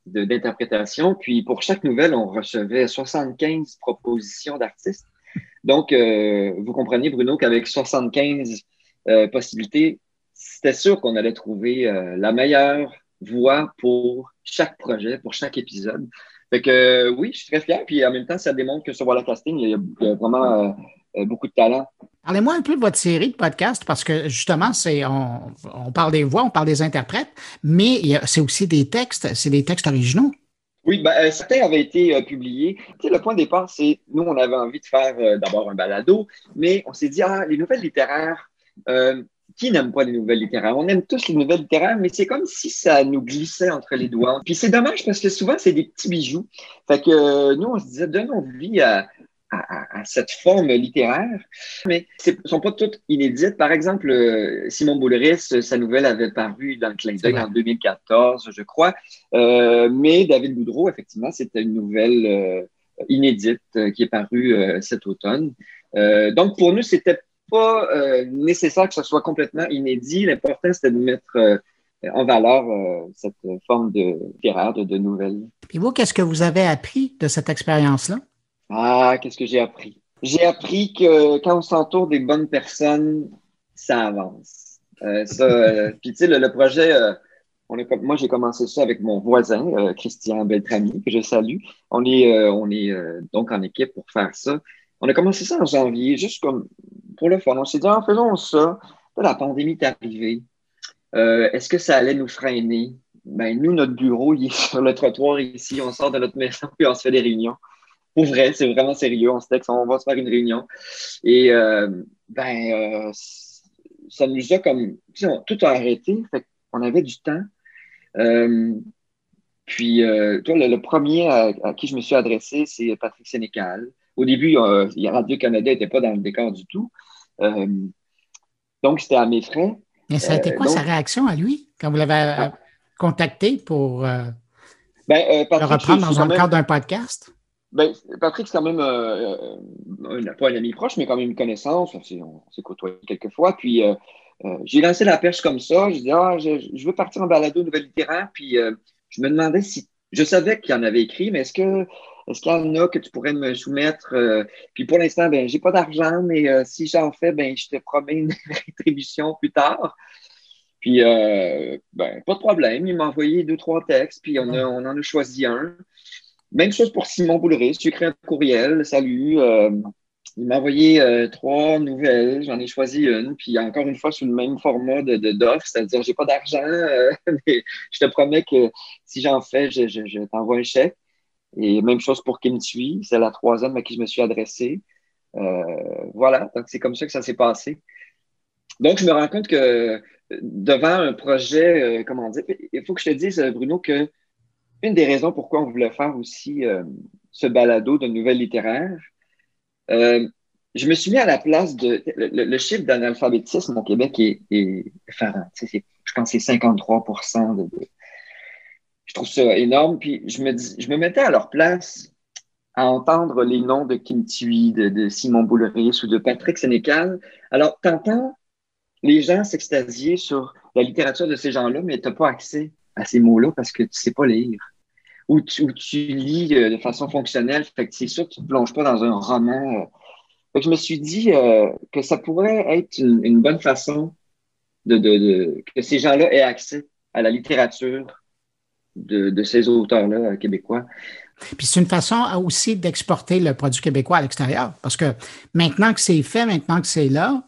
d'interprétation. Puis pour chaque nouvelle, on recevait 75 propositions d'artistes. Donc, euh, vous comprenez, Bruno, qu'avec 75 euh, possibilités, c'était sûr qu'on allait trouver euh, la meilleure voix pour chaque projet, pour chaque épisode. Fait que euh, oui, je suis très fier. Puis en même temps, ça démontre que sur Voilà Casting, il y a, vraiment euh, beaucoup de talent. Parlez-moi un peu de votre série de podcasts parce que justement, c'est on, parle des voix, on parle des interprètes, mais c'est aussi des textes, c'est des textes originaux. Oui, ben, certains avaient été publiés. Tu sais, le point de départ, c'est nous, on avait envie de faire d'abord un balado, mais on s'est dit, ah, les nouvelles littéraires, qui n'aime pas les nouvelles littéraires? On aime tous les nouvelles littéraires, mais c'est comme si ça nous glissait entre les doigts. Puis c'est dommage parce que souvent, c'est des petits bijoux. Fait que euh, nous, on se disait, donnons vie à, à, cette forme littéraire, mais ne sont pas toutes inédites. Par exemple, euh, Simon Bouleris, sa nouvelle avait paru dans le clin d'œil en 2014, je crois. Euh, mais David Boudreau, effectivement, c'était une nouvelle inédite qui est parue cet automne. donc, pour nous, c'était pas euh, nécessaire que ce soit complètement inédit. L'important, c'était de mettre euh, en valeur euh, cette forme de littéraire, de, de nouvelles. Et vous, qu'est-ce que vous avez appris de cette expérience-là? Ah, qu'est-ce que j'ai appris? J'ai appris que quand on s'entoure des bonnes personnes, ça avance. ça, puis tu sais, le, projet, on est, moi j'ai commencé ça avec mon voisin, Christian Beltrami, que je salue. On est, on est donc en équipe pour faire ça. On a commencé ça en janvier, juste comme pour le fun. On s'est dit, ah, faisons ça. la pandémie est arrivée. Euh, est-ce que ça allait nous freiner? Ben, nous, notre bureau, il est sur le trottoir ici. On sort de notre maison puis on se fait des réunions. pour vrai, c'est vraiment sérieux. On se texte, on va se faire une réunion. Et ben, ça nous a comme. tout a arrêté. On avait du temps. puis, toi, le, premier à, qui je me suis adressé, c'est Patrick Sénécal. Au début, euh, Radio-Canada n'était pas dans le décor du tout. donc, c'était à mes frais. Mais ça a été quoi sa réaction à lui quand vous l'avez contacté pour ben, le reprendre dans le cadre d'un podcast? Ben, Patrick, c'est quand même euh, euh, pas un ami proche, mais quand même une connaissance. On s'est côtoyé quelques fois. Puis euh, j'ai lancé la perche comme ça. J'ai dit Ah, je, veux partir en balado nouvelle littéraire. Puis je me demandais si. Je savais qu'il y en avait écrit, mais est-ce que est-ce qu'il y en a que tu pourrais me soumettre? puis pour l'instant, ben, j'ai pas d'argent, mais si j'en fais, ben, je te promets une rétribution plus tard. Puis, ben, pas de problème. Il m'a envoyé deux, trois textes, puis on, on en a choisi un. Même chose pour Simon Boulris. J'ai écrit un courriel. Salut. Euh, il m'a envoyé euh, trois nouvelles. J'en ai choisi une. Puis encore une fois, sous le même format de, d'offre, c'est-à-dire j'ai pas d'argent, euh, mais je te promets que si j'en fais, je, t'envoie un chèque. Et même chose pour Kim Tui. C'est la troisième à qui je me suis adressé. voilà. Donc c'est comme ça que ça s'est passé. Donc je me rends compte que devant un projet, comment dire, il faut que je te dise, Bruno, que une des raisons pourquoi on voulait faire aussi euh, ce balado de nouvelles littéraires, euh, je me suis mis à la place de. Le, chiffre d'analphabétisme au Québec est, est je pense que c'est 53 de, Je trouve ça énorme. Puis je me, dis, je me mettais à leur place à entendre les noms de Kim Thuy, de, Simon Bouleris ou de Patrick Sénécal. Alors, t'entends les gens s'extasier sur la littérature de ces gens-là, mais tu n'as pas accès à ces mots-là parce que tu sais pas lire où tu, lis euh, de façon fonctionnelle. Fait que c'est sûr que tu ne plonges pas dans un roman. Euh. Je me suis dit euh, que ça pourrait être une, bonne façon que ces gens-là aient accès à la littérature de, de ces auteurs-là québécois. Puis c'est une façon aussi d'exporter le produit québécois à l'extérieur. Parce que maintenant que c'est fait, maintenant que c'est là,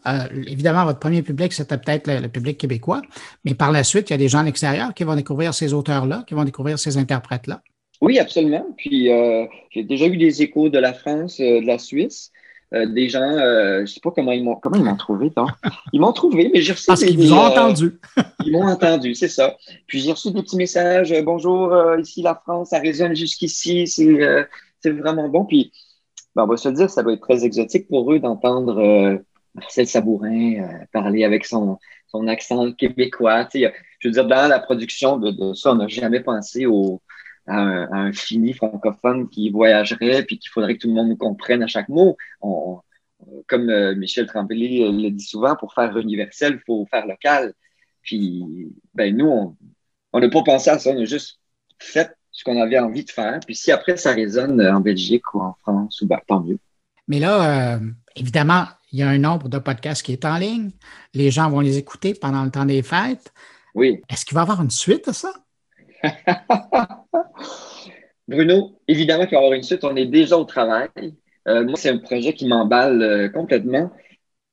évidemment, votre premier public, c'était peut-être le, public québécois, mais par la suite, il y a des gens à l'extérieur qui vont découvrir ces auteurs-là, qui vont découvrir ces interprètes-là. Oui, absolument. Puis euh, j'ai déjà eu des échos de la France, euh, de la Suisse. Euh, des gens, je sais pas comment ils m'ont comment ils m'ont trouvé, non? Ils m'ont trouvé, mais j'ai reçu Parce qu'ils ont entendu. ils m'ont entendu, c'est ça. Puis j'ai reçu des petits messages, bonjour, ici la France, ça résonne jusqu'ici, c'est vraiment bon. Puis ben, on va se dire, ça va être très exotique pour eux d'entendre Marcel Sabourin parler avec son, son accent québécois. je veux dire, dans la production de, de ça, on n'a jamais pensé au à un, fini francophone qui voyagerait, puis qu'il faudrait que tout le monde nous comprenne à chaque mot. comme euh, Michel Tremblay euh, le dit souvent, pour faire universel, il faut faire local. Puis, ben, nous, on n'a pas pensé à ça, on a juste fait ce qu'on avait envie de faire. Puis si après ça résonne en Belgique ou en France, ben, tant mieux. Mais là, euh, évidemment, il y a un nombre de podcasts qui est en ligne. Les gens vont les écouter pendant le temps des fêtes. Oui. Est-ce qu'il va y avoir une suite à ça? Bruno, évidemment qu'il va y avoir une suite. On est déjà au travail. Euh, moi, c'est un projet qui m'emballe euh, complètement.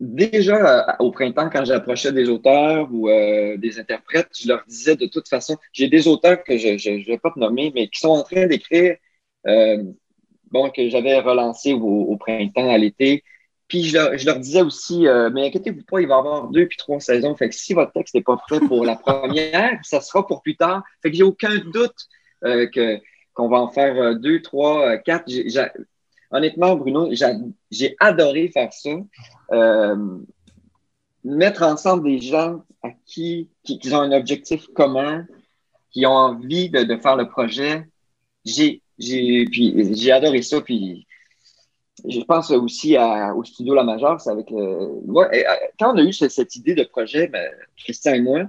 Déjà euh, au printemps, quand j'approchais des auteurs ou des interprètes, je leur disais de toute façon, j'ai des auteurs que je ne vais pas te nommer, mais qui sont en train d'écrire, bon, que j'avais relancé au, printemps, à l'été, puis je leur, disais aussi, euh, mais inquiétez-vous pas, il va y avoir deux puis trois saisons. Fait que si votre texte n'est pas prêt pour la première, ça sera pour plus tard. Fait que j'ai aucun doute euh, que, qu'on va en faire euh, deux, trois, quatre. honnêtement, Bruno, j'ai adoré faire ça. mettre ensemble des gens à qui, qui, ont un objectif commun, qui ont envie de, faire le projet. J'ai, j'ai adoré ça. Puis je pense aussi au studio La Majeure, c'est avec moi. Euh, quand on a eu cette, idée de projet, ben, Christian et moi,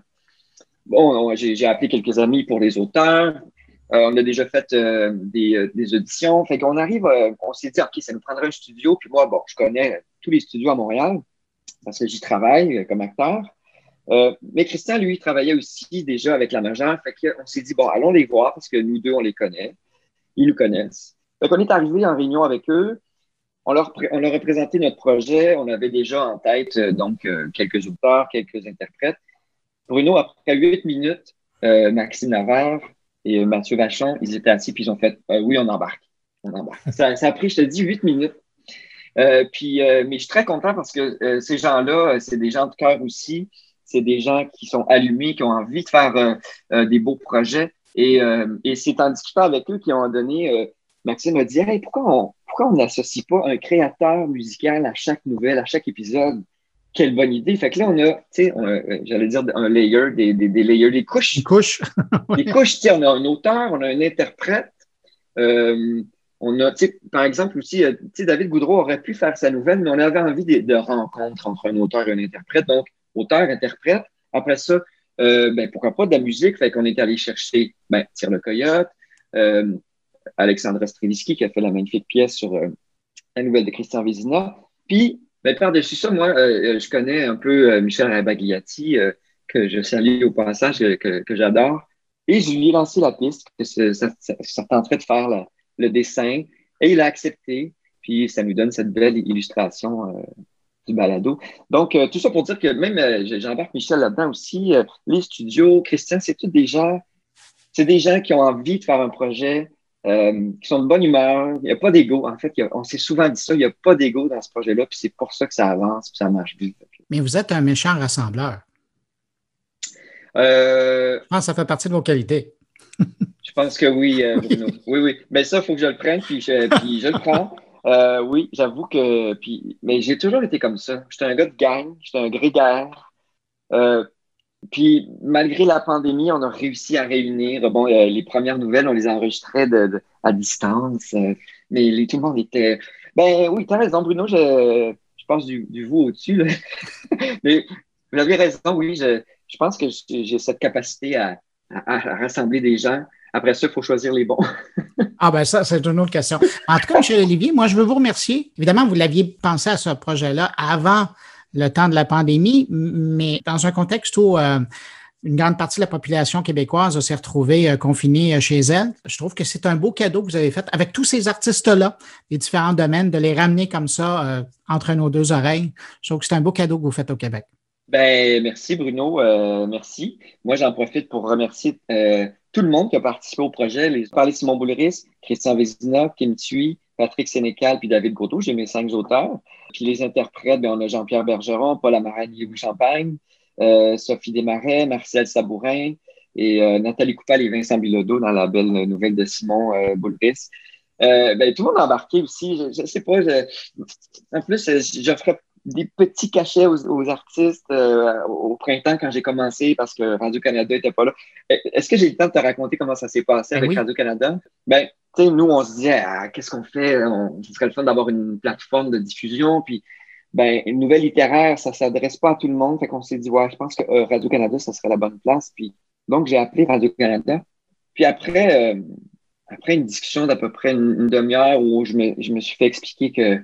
bon, j'ai appelé quelques amis pour les auteurs. Euh, on a déjà fait euh, des, auditions. Fait qu'on arrive, on s'est dit, OK, ça nous prendrait un studio. Puis moi, bon, je connais tous les studios à Montréal parce que j'y travaille comme acteur. mais Christian, lui, travaillait aussi déjà avec la majeure. Fait qu'on s'est dit, bon, allons les voir parce que nous deux, on les connaît. Ils nous connaissent. Fait qu'on est arrivé en réunion avec eux on leur, a présenté notre projet. On avait déjà en tête euh, donc euh, quelques auteurs, quelques interprètes. Bruno, après huit minutes, euh, Maxime Navarre et Mathieu Vachon, ils étaient assis puis ils ont fait oui, on embarque. Ça, a pris, je te dis, huit minutes. puis, mais je suis très content parce que ces gens-là, c'est des gens de cœur aussi. C'est des gens qui sont allumés, qui ont envie de faire des beaux projets. Et, et c'est en discutant avec eux qu'ils ont donné Maxime a dit hey, pourquoi on n'associe pas un créateur musical à chaque nouvelle, à chaque épisode? Quelle bonne idée. Fait que là, on a, tu sais, euh, j'allais dire un layer, des, des, des layers, des couches. Des couches. des couches, tu sais, on a un auteur, on a un interprète. Euh, on a, tu sais, par exemple aussi, euh, tu sais, David Goudreau aurait pu faire sa nouvelle, mais on avait envie de, de rencontres entre un auteur et un interprète. Donc, auteur, interprète. Après ça, euh, ben, pourquoi pas de la musique? Fait qu'on est allé chercher, ben, Tire le Coyote, euh, Alexandra Streliski qui a fait la magnifique pièce sur euh, la nouvelle de Christian Vézina. Puis, ben, par-dessus ça, moi, euh, euh, je connais un peu Michel Rabagliati, que je salue au passage, que, j'adore. Et je lui ai lancé la piste, que ça, ça, ça, tenterait de faire le dessin. Et il a accepté. Puis, ça nous donne cette belle illustration du balado. Donc, tout ça pour dire que même, j'embarque Michel là-dedans aussi, les studios, Christian, c'est tout des c'est des gens qui ont envie de faire un projet, euh, qui sont de bonne humeur. Il n'y a pas d'ego. En fait, on s'est souvent dit ça, il n'y a pas d'ego dans ce projet-là, puis c'est pour ça que ça avance, puis ça marche bien. Mais vous êtes un méchant rassembleur. Euh, je pense que ça fait partie de vos qualités. je pense que oui, euh, Bruno. oui, oui. Mais ça, il faut que je le prenne, puis je, puis je le prends. oui, j'avoue que. Puis, mais j'ai toujours été comme ça. J'étais un gars de gang, j'étais un grégaire. Puis, malgré la pandémie, on a réussi à réunir. Bon, euh, les premières nouvelles, on les enregistrait à distance, euh, mais tout le monde était. Ben oui, tu as raison, Bruno, je, je pense du, du vous au-dessus. mais vous avez raison, oui, je, je pense que j'ai cette capacité à, à, rassembler des gens. Après ça, il faut choisir les bons. ah, ben ça, c'est une autre question. En tout cas, M. Olivier, moi, je veux vous remercier. Évidemment, vous l'aviez pensé à ce projet-là avant le temps de la pandémie, mais dans un contexte où euh, une grande partie de la population québécoise s'est retrouvée euh, confinée euh, chez elle. Je trouve que c'est un beau cadeau que vous avez fait avec tous ces artistes-là, les différents domaines, de les ramener comme ça entre nos deux oreilles. Je trouve que c'est un beau cadeau que vous faites au Québec. Ben, merci Bruno, merci. Moi, j'en profite pour remercier tout le monde qui a participé au projet. Les parler Simon Boulris, Christian Vézina, Kim Thuy, Patrick Sénécal puis David Groteau. J'ai mes cinq auteurs. Puis les interprètes, ben, on a Jean-Pierre Bergeron, Paul Amaragné Champagne, euh, Sophie Desmarais, Marcel Sabourin et euh, Nathalie Coupal et Vincent Bilodeau dans la belle nouvelle de Simon euh, Boulris. Euh, ben, tout le monde a embarqué aussi. Je, ne sais pas. en plus, j'offrais des petits cachets aux, artistes au printemps quand j'ai commencé parce que Radio-Canada n'était pas là. Est-ce que j'ai le temps de te raconter comment ça s'est passé ben avec Radio-Canada? Ben, nous, on se disait, ah, qu'est-ce qu'on fait? Ce serait le fun d'avoir une plateforme de diffusion. Puis, ben, une nouvelle littéraire, ça s'adresse pas à tout le monde. Fait qu'on s'est dit, ouais, je pense que euh, Radio-Canada, ça serait la bonne place. Puis, donc, j'ai appelé Radio-Canada. Puis après, euh, après une discussion d'à peu près une, demi-heure où je me, je me suis fait expliquer que,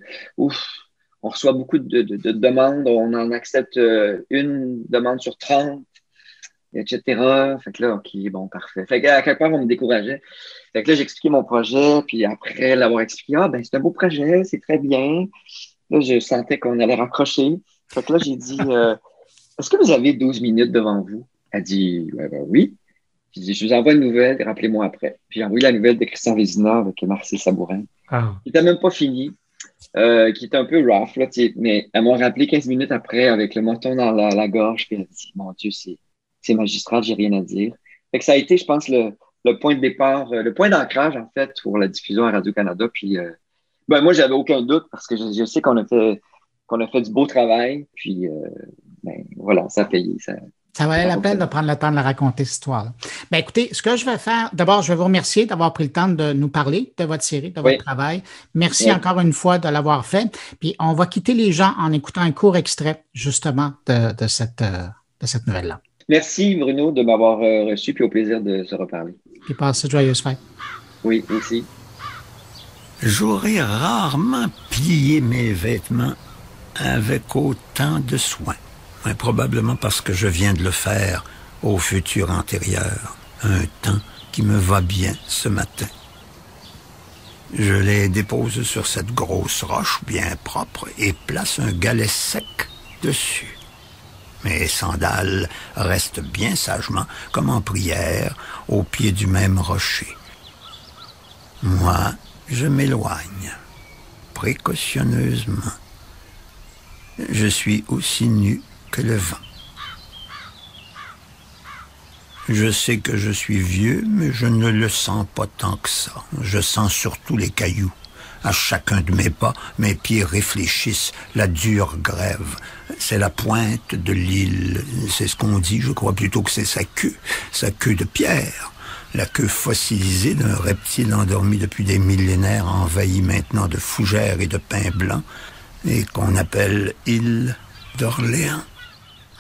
on reçoit beaucoup de, demandes, on en accepte euh, une demande sur 30, etc. Fait que là, OK, bon, parfait. Fait qu'à quelque part, on me décourageait. Fait que là, j'expliquais mon projet, puis après l'avoir expliqué, ah, ben, c'est un beau projet, c'est très bien. Là, je sentais qu'on allait raccrocher. Fait que là, j'ai dit, euh, est-ce que vous avez 12 minutes devant vous? Elle dit, ouais, ben, oui. J'ai dit, je vous envoie une nouvelle, rappelez-moi après. Puis j'ai envoyé la nouvelle de Christian Vézina avec Marcel Sabourin. Ah. Il n'était même pas fini. Euh, qui était un peu rough, là, mais elle m'a rappelé 15 minutes après avec le menton dans la, gorge, puis elle a dit Mon Dieu, c'est magistral, j'ai rien à dire. Fait que ça a été, je pense, le, le point de départ, euh, le point d'ancrage, en fait, pour la diffusion à Radio-Canada. Puis, euh, ben, moi, j'avais aucun doute parce que je, sais qu'on a fait qu'on a fait du beau travail. Puis, ben, voilà, ça a payé. Ça, ça valait la peine de prendre le temps de la raconter, cette histoire-là. Ben, écoutez, ce que je vais faire, d'abord, je vais vous remercier d'avoir pris le temps de nous parler de votre série, de votre travail. Merci encore une fois de l'avoir fait. Puis, on va quitter les gens en écoutant un court extrait, justement, de, de cette, euh, de cette nouvelle-là. Merci, Bruno, de m'avoir euh, reçu, puis au plaisir de se reparler. Puis, passe de joyeuses fêtes. Oui, aussi. J'aurais rarement plié mes vêtements avec autant de soin probablement parce que je viens de le faire au futur antérieur, un temps qui me va bien ce matin. Je les dépose sur cette grosse roche bien propre et place un galet sec dessus. Mes sandales restent bien sagement, comme en prière, au pied du même rocher. Moi, Je m'éloigne, précautionneusement. Je suis aussi nu que le vent. Je sais que je suis vieux, mais je ne le sens pas tant que ça. Je sens surtout les cailloux. À chacun de mes pas, mes pieds réfléchissent la dure grève. C'est la pointe de l'île. C'est ce qu'on dit, je crois plutôt que c'est sa queue. Sa queue de pierre. La queue fossilisée d'un reptile endormi depuis des millénaires, envahi maintenant de fougères et de pin blanc, et qu'on appelle île d'Orléans.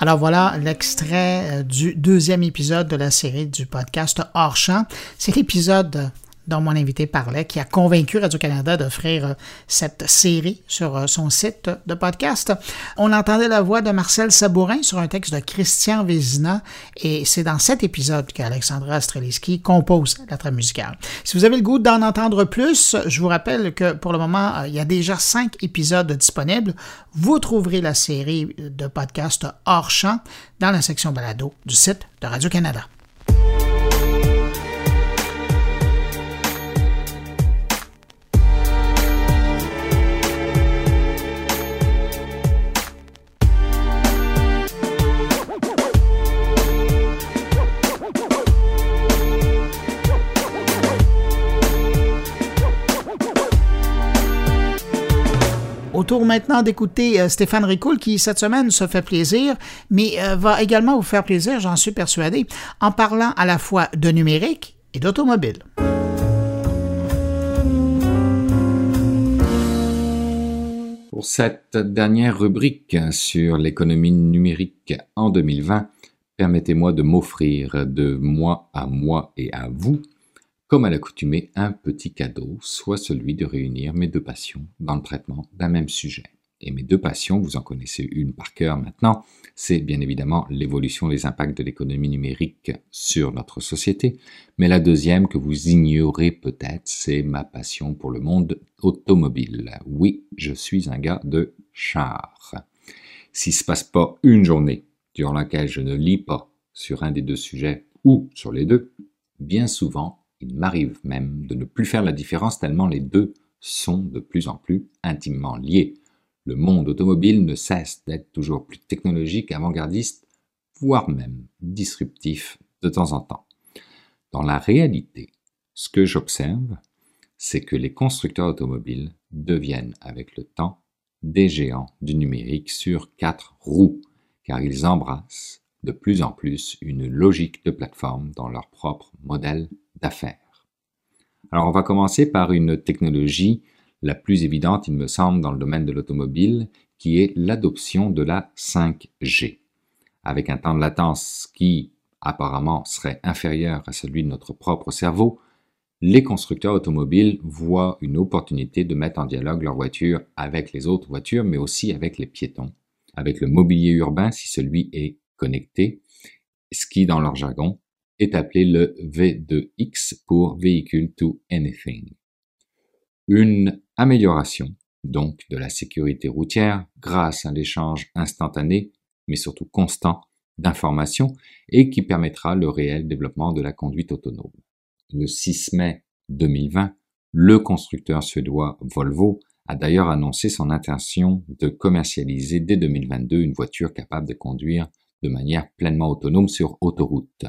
Alors voilà l'extrait euh, du deuxième épisode de la série du podcast Hors champ. C'est l'épisode dont mon invité parlait, qui a convaincu Radio-Canada d'offrir euh, cette série sur euh, son site de podcast. On entendait la voix de Marcel Sabourin sur un texte de Christian Vézina, et c'est dans cet épisode qu'Alexandra Streliski compose la trame musicale. Si vous avez le goût d'en entendre plus, je vous rappelle que pour le moment, euh, il y a déjà cinq épisodes disponibles. Vous trouverez la série de podcast hors champ dans la section balado du site de Radio-Canada. Autour maintenant d'écouter euh, Stéphane Ricoul qui cette semaine se fait plaisir, mais euh, va également vous faire plaisir, j'en suis persuadé, en parlant à la fois de numérique et d'automobile. Pour cette dernière rubrique sur l'économie numérique en 2020, permettez-moi de m'offrir de moi à moi et à vous comme à l'accoutumée, un petit cadeau, soit celui de réunir mes deux passions dans le traitement d'un même sujet. Et mes deux passions, vous en connaissez une par cœur maintenant, c'est bien évidemment l'évolution des impacts de l'économie numérique sur notre société, mais la deuxième que vous ignorez peut-être, c'est ma passion pour le monde automobile. Oui, je suis un gars de char. S'il se passe pas une journée durant laquelle je ne lis pas sur un des deux sujets ou sur les deux, bien souvent il m'arrive même de ne plus faire la différence tellement les deux sont de plus en plus intimement liés. Le monde automobile ne cesse d'être toujours plus technologique, avant-gardiste, voire même disruptif de temps en temps. Dans la réalité, ce que j'observe, c'est que les constructeurs automobiles deviennent avec le temps des géants du numérique sur quatre roues, car ils embrassent de plus en plus une logique de plateforme dans leur propre modèle d'affaires. Alors on va commencer par une technologie la plus évidente, il me semble, dans le domaine de l'automobile, qui est l'adoption de la 5G. Avec un temps de latence qui apparemment serait inférieur à celui de notre propre cerveau, les constructeurs automobiles voient une opportunité de mettre en dialogue leur voiture avec les autres voitures, mais aussi avec les piétons, avec le mobilier urbain si celui est connecté, ce qui, dans leur jargon, est appelé le V2X pour Vehicle to Anything. Une amélioration donc de la sécurité routière grâce à l'échange instantané, mais surtout constant, d'informations et qui permettra le réel développement de la conduite autonome. Le 6 mai 2020, le constructeur suédois Volvo a d'ailleurs annoncé son intention de commercialiser dès 2022 une voiture capable de conduire de manière pleinement autonome sur autoroute.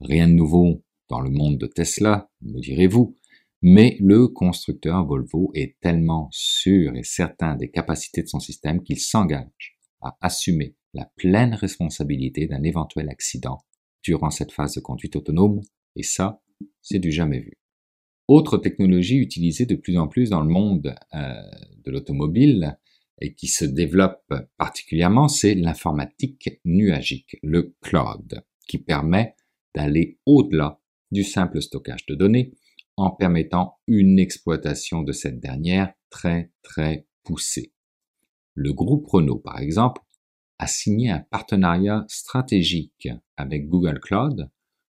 Rien de nouveau dans le monde de Tesla, me direz-vous, mais le constructeur Volvo est tellement sûr et certain des capacités de son système qu'il s'engage à assumer la pleine responsabilité d'un éventuel accident durant cette phase de conduite autonome, et ça, c'est du jamais vu. Autre technologie utilisée de plus en plus dans le monde euh, de l'automobile et qui se développe particulièrement, c'est l'informatique nuagique, le cloud, qui permet d'aller au-delà du simple stockage de données en permettant une exploitation de cette dernière très très poussée. Le groupe Renault, par exemple, a signé un partenariat stratégique avec Google Cloud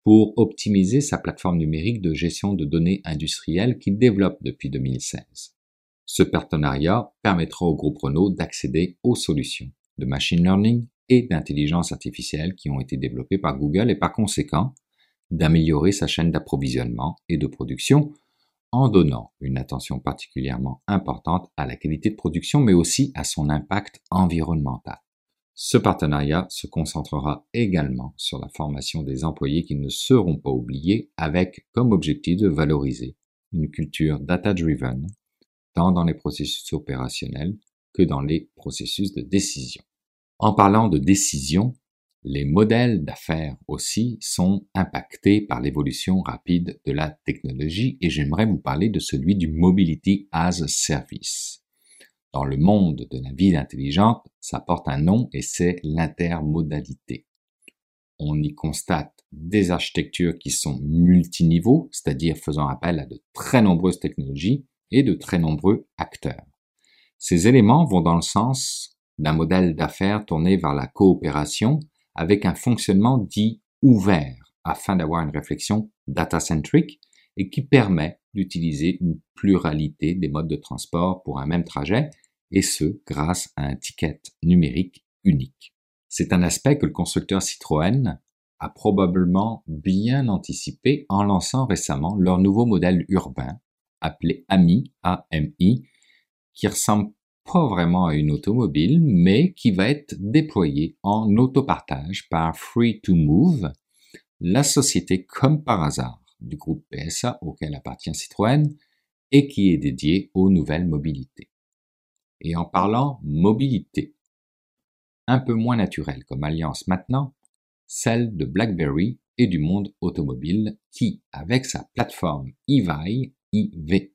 pour optimiser sa plateforme numérique de gestion de données industrielles qu'il développe depuis 2016. Ce partenariat permettra au groupe Renault d'accéder aux solutions de machine learning et d'intelligence artificielle qui ont été développées par Google et par conséquent d'améliorer sa chaîne d'approvisionnement et de production en donnant une attention particulièrement importante à la qualité de production, mais aussi à son impact environnemental. Ce partenariat se concentrera également sur la formation des employés qui ne seront pas oubliés avec comme objectif de valoriser une culture data-driven tant dans les processus opérationnels que dans les processus de décision. En parlant de décision, les modèles d'affaires aussi sont impactés par l'évolution rapide de la technologie et j'aimerais vous parler de celui du Mobility as a Service. Dans le monde de la vie intelligente, ça porte un nom et c'est l'intermodalité. On y constate des architectures qui sont multiniveaux, c'est-à-dire faisant appel à de très nombreuses technologies et de très nombreux acteurs. Ces éléments vont dans le sens d'un modèle d'affaires tourné vers la coopération avec un fonctionnement dit ouvert afin d'avoir une réflexion data-centric et qui permet d'utiliser une pluralité des modes de transport pour un même trajet et ce grâce à un ticket numérique unique. C'est un aspect que le constructeur Citroën a probablement bien anticipé en lançant récemment leur nouveau modèle urbain appelé AMI, AMI, qui ressemble vraiment à une automobile, mais qui va être déployé en autopartage par Free to Move, la société comme par hasard du groupe PSA auquel appartient Citroën et qui est dédié aux nouvelles mobilités. Et en parlant mobilité, un peu moins naturelle comme alliance maintenant, celle de BlackBerry et du monde automobile qui, avec sa plateforme EVI, IVY,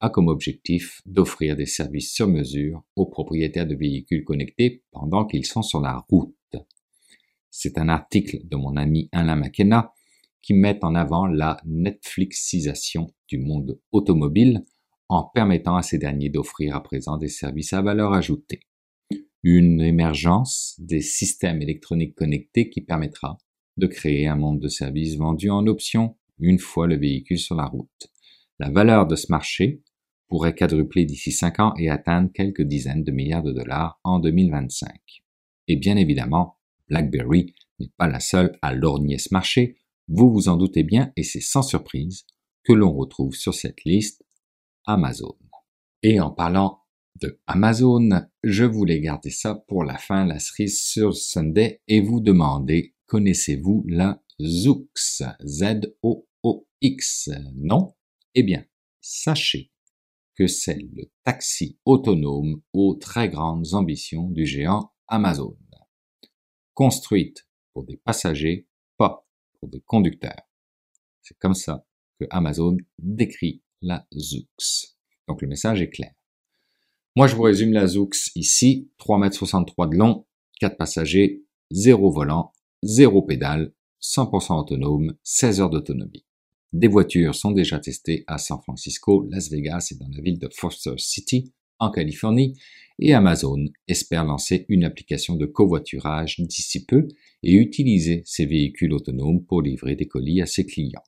a comme objectif d'offrir des services sur mesure aux propriétaires de véhicules connectés pendant qu'ils sont sur la route. C'est un article de mon ami Alain McKenna qui met en avant la Netflixisation du monde automobile en permettant à ces derniers d'offrir à présent des services à valeur ajoutée. Une émergence des systèmes électroniques connectés qui permettra de créer un monde de services vendus en option une fois le véhicule sur la route. La valeur de ce marché pourrait quadrupler d'ici 5 ans et atteindre quelques dizaines de milliards de dollars en 2025. Et bien évidemment, BlackBerry n'est pas la seule à lorgner ce marché, vous vous en doutez bien et c'est sans surprise que l'on retrouve sur cette liste Amazon. Et en parlant de Amazon, je voulais garder ça pour la fin, la cerise sur Sunday, et vous demander, connaissez-vous la Zoox? Z-O-O-X? Non? Eh bien, sachez que c'est le taxi autonome aux très grandes ambitions du géant Amazon. Construite pour des passagers, pas pour des conducteurs. C'est comme ça que Amazon décrit la Zoox. Donc le message est clair. Moi, je vous résume la Zoox ici. 3,63 m de long, 4 passagers, 0 volant, 0 pédale, 100% autonome, 16 heures d'autonomie. Des voitures sont déjà testées à San Francisco, Las Vegas et dans la ville de Foster City, en Californie, et Amazon espère lancer une application de covoiturage d'ici peu et utiliser ces véhicules autonomes pour livrer des colis à ses clients.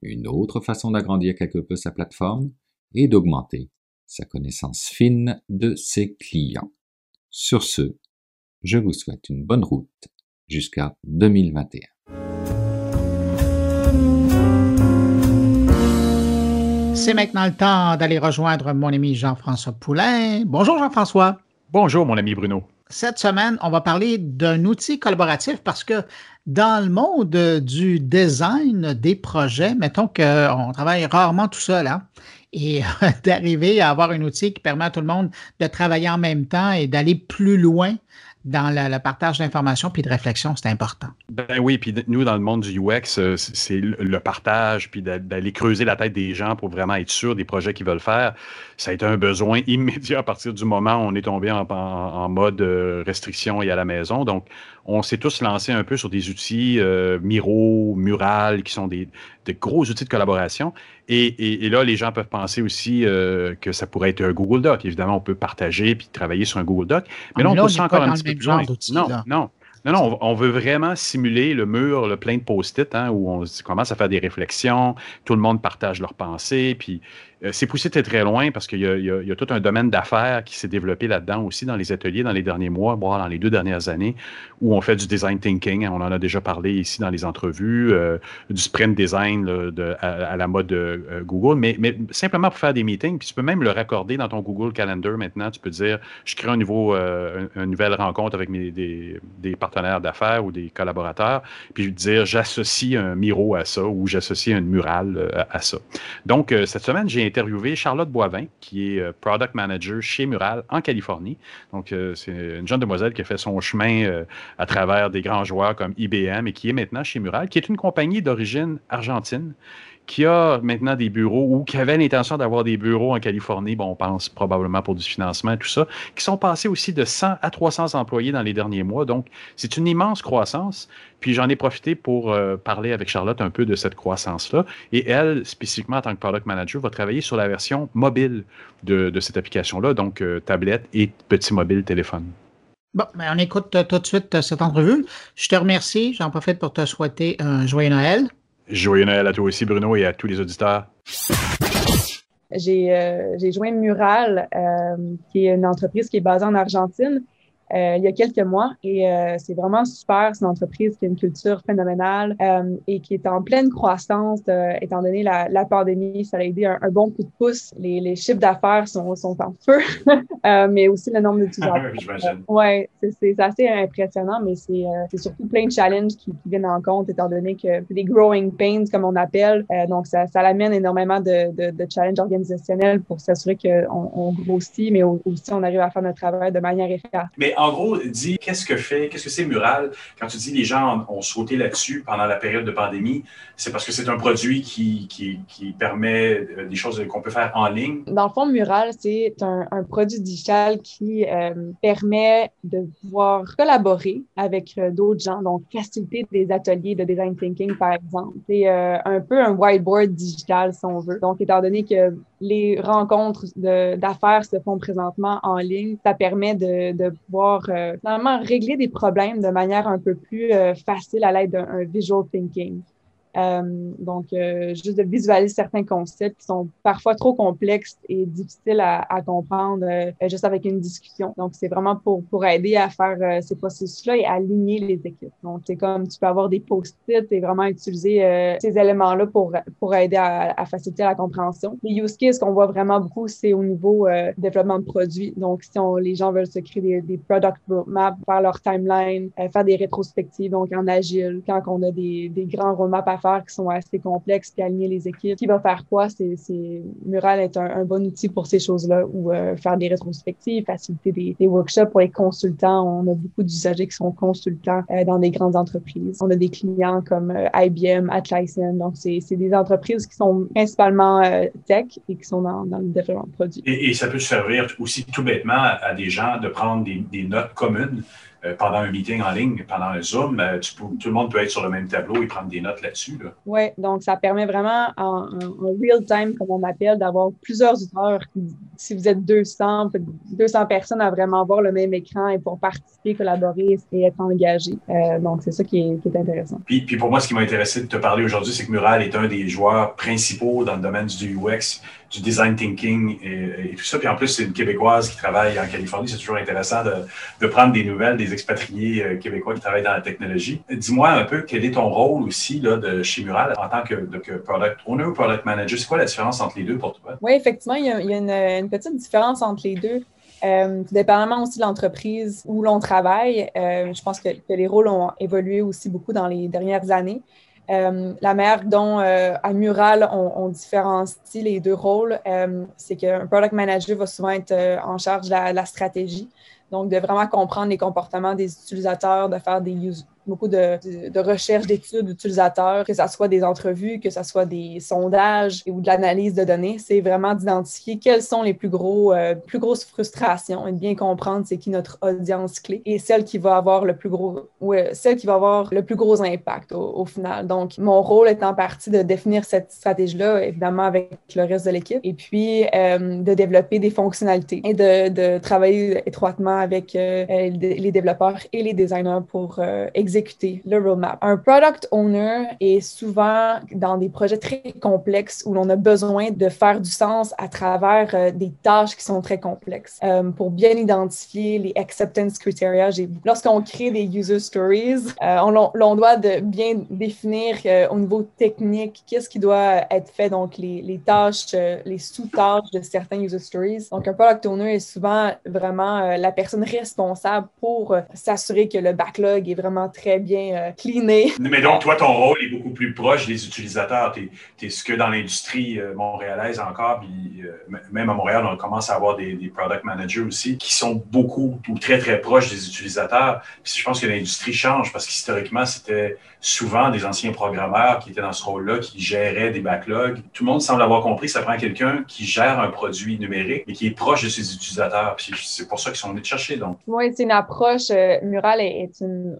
Une autre façon d'agrandir quelque peu sa plateforme est d'augmenter sa connaissance fine de ses clients. Sur ce, je vous souhaite une bonne route jusqu'à 2021. C'est maintenant le temps d'aller rejoindre mon ami Jean-François Poulain. Bonjour Jean-François. Bonjour mon ami Bruno. Cette semaine, on va parler d'un outil collaboratif parce que dans le monde du design des projets, mettons qu'on travaille rarement tout seul, hein, et d'arriver à avoir un outil qui permet à tout le monde de travailler en même temps et d'aller plus loin dans le partage d'informations puis de réflexion, c'est important. Ben oui, puis nous, dans le monde du UX, euh, c'est le partage, puis d'aller creuser la tête des gens pour vraiment être sûr des projets qu'ils veulent faire. Ça a été un besoin immédiat à partir du moment où on est tombé en, mode euh, restriction et à la maison. Donc, on s'est tous lancés un peu sur des outils euh, Miro, Mural, qui sont des, gros outils de collaboration. Et, là, les gens peuvent penser aussi euh, que ça pourrait être un Google Doc. Évidemment, on peut partager puis travailler sur un Google Doc. Mais ah, là, on pousse encore un petit peu plus loin. Non, non. Non, non, on, veut vraiment simuler le mur, le plein de post-it, hein, où on commence à faire des réflexions, tout le monde partage leurs pensées, puis c'est poussé très, très loin parce qu'il y, a tout un domaine d'affaires qui s'est développé là-dedans aussi dans les ateliers dans les derniers mois, voire dans les deux dernières années, où on fait du design thinking. On en a déjà parlé ici dans les entrevues, euh, du sprint design de, à, la mode de euh, Google, mais, simplement pour faire des meetings. Puis tu peux même le raccorder dans ton Google Calendar maintenant. Tu peux dire, je crée un nouveau, une nouvelle rencontre avec mes, des, des partenaires d'affaires ou des collaborateurs, puis dire, j'associe un Miro à ça ou j'associe une murale à ça. Donc, cette semaine, j'ai interviewé Charlotte Boivin, qui est euh, Product Manager chez Mural en Californie. Donc, euh, c'est une jeune demoiselle qui a fait son chemin euh, à travers des grands joueurs comme IBM et qui est maintenant chez Mural, qui est une compagnie d'origine argentine qui a maintenant des bureaux ou qui avait l'intention d'avoir des bureaux en Californie, bon, on pense probablement pour du financement, tout ça, qui sont passés aussi de 100 à 300 employés dans les derniers mois. Donc, c'est une immense croissance. Puis j'en ai profité pour euh, parler avec Charlotte un peu de cette croissance-là. Et elle, spécifiquement en tant que product manager, va travailler sur la version mobile de, cette application-là, donc euh, tablette et petit mobile téléphone. Bon, ben on écoute euh, tout de suite cette entrevue. Je te remercie. J'en profite pour te souhaiter un joyeux Noël. Joyeux Noël à toi aussi, Bruno, et à tous les auditeurs. J'ai euh, joint Mural, euh, qui est une entreprise qui est basée en Argentine. Euh, il y a quelques mois et euh, c'est vraiment super. C'est une entreprise qui a une culture phénoménale euh, et qui est en pleine croissance étant donné la, la, pandémie. Ça a aidé un, bon coup de pouce. Les, les chiffres d'affaires sont, sont en feu, mais aussi le nombre d'utilisateurs. ouais, c'est assez impressionnant, mais c'est surtout plein de challenges qui, qui, viennent en compte étant donné que des growing pains, comme on appelle. donc, ça, ça amène énormément de, de, de challenges organisationnels pour s'assurer qu'on on grossit, mais aussi on arrive à faire notre travail de manière efficace. Mais en gros, dis qu'est-ce que fait, qu'est-ce que c'est Mural? Quand tu dis les gens ont sauté là-dessus pendant la période de pandémie, c'est parce que c'est un produit qui, qui, permet euh, des choses qu'on peut faire en ligne? Dans le fond, Mural, c'est un, produit digital qui euh, permet de pouvoir collaborer avec euh, d'autres gens, donc faciliter des ateliers de design thinking, par exemple. C'est un peu un whiteboard digital, si on veut. Donc, étant donné que les rencontres d'affaires se font présentement en ligne, ça permet de, de pouvoir euh, finalement régler des problèmes de manière un peu plus euh, facile à l'aide d'un visual thinking. Euh, donc, euh, juste de visualiser certains concepts qui sont parfois trop complexes et difficiles à, à comprendre euh, juste avec une discussion. Donc, c'est vraiment pour, pour aider à faire euh, ces processus-là et aligner les équipes. Donc, c'est comme tu peux avoir des post-it et vraiment utiliser ces éléments-là pour, pour aider à, à, faciliter la compréhension. Les use cases qu'on voit vraiment beaucoup, c'est au niveau développement de produits. Donc, si on, les gens veulent se créer des, des product roadmaps, faire leur timeline, faire des rétrospectives, donc en agile, quand on a des, des grands roadmaps à qui sont assez complexes, puis aligner les équipes. Qui va faire quoi? C'est, Mural est un, bon outil pour ces choses-là, ou euh, faire des rétrospectives, faciliter des, workshops pour les consultants. On a beaucoup d'usagers qui sont consultants euh, dans des grandes entreprises. On a des clients comme euh, IBM, Atlassian. Donc, c'est, des entreprises qui sont principalement tech et qui sont dans, le développement de produits. Et, ça peut servir aussi tout bêtement à, des gens de prendre des notes communes euh, pendant un meeting en ligne, pendant un Zoom, euh, tout le monde peut être sur le même tableau et prendre des notes là-dessus. Oui, donc ça permet vraiment en, real time, comme on appelle, d'avoir plusieurs auditeurs. Si vous êtes 200, 200 personnes à vraiment voir le même écran et pour participer, collaborer et être engagés. Euh, donc, c'est ça qui est, qui est, intéressant. Puis, puis pour moi, ce qui m'a intéressé de te parler aujourd'hui, c'est que Mural est un des joueurs principaux dans le domaine du UX du design thinking et, tout ça. Puis en plus, c'est une Québécoise qui travaille en Californie. C'est toujours intéressant de, prendre des nouvelles des expatriés euh, québécois qui travaillent dans la technologie. Dis-moi un peu quel est ton rôle aussi là, de chez Mural en tant que, product owner ou product manager? C'est quoi la différence entre les deux pour toi? Oui, effectivement, il y a, une, petite différence entre les deux. Euh, dépendamment aussi de l'entreprise où l'on travaille, euh, je pense que, les rôles ont évolué aussi beaucoup dans les dernières années. Euh, la manière dont euh, à Mural, on, différencie les deux rôles, euh, c'est qu'un product manager va souvent être en charge de la, la, stratégie. Donc, de vraiment comprendre les comportements des utilisateurs, de faire des, beaucoup de, de, recherche d'études d'utilisateurs, que ce soit des entrevues, que ce soit des sondages ou de l'analyse de données. C'est vraiment d'identifier quelles sont les plus, gros, euh, plus grosses frustrations et de bien comprendre c'est qui notre audience clé et celle qui va avoir le plus gros, ouais, celle qui va avoir le plus gros impact au, final. Donc, mon rôle est en partie de définir cette stratégie-là, évidemment avec le reste de l'équipe, et puis euh, de développer des fonctionnalités et de, de travailler étroitement avec euh, les développeurs et les designers pour exécuter le roadmap. Un product owner est souvent dans des projets très complexes où l'on a besoin de faire du sens à travers euh, des tâches qui sont très complexes. Euh, pour bien identifier les acceptance criteria, lorsqu'on crée des user stories, euh, on, doit bien définir au niveau technique qu'est-ce qui doit être fait, donc les, les tâches, les sous-tâches de certains user stories. Donc, un product owner est souvent vraiment la personne responsable pour s'assurer que le backlog est vraiment très bien cleané. Mais donc, toi, ton rôle est beaucoup plus proche des utilisateurs. Tu es, ce que dans l'industrie montréalaise encore, puis même à Montréal, on commence à avoir des, product managers aussi qui sont beaucoup ou très, très proches des utilisateurs. Puis je pense que l'industrie change parce qu'historiquement, c'était souvent des anciens programmeurs qui étaient dans ce rôle-là, qui géraient des backlogs. Tout le monde semble avoir compris que ça prend quelqu'un qui gère un produit numérique et qui est proche de ses utilisateurs. Puis c'est pour ça qu'ils sont venus te chercher. Donc. Oui, c'est une approche. Euh, Mural est, une.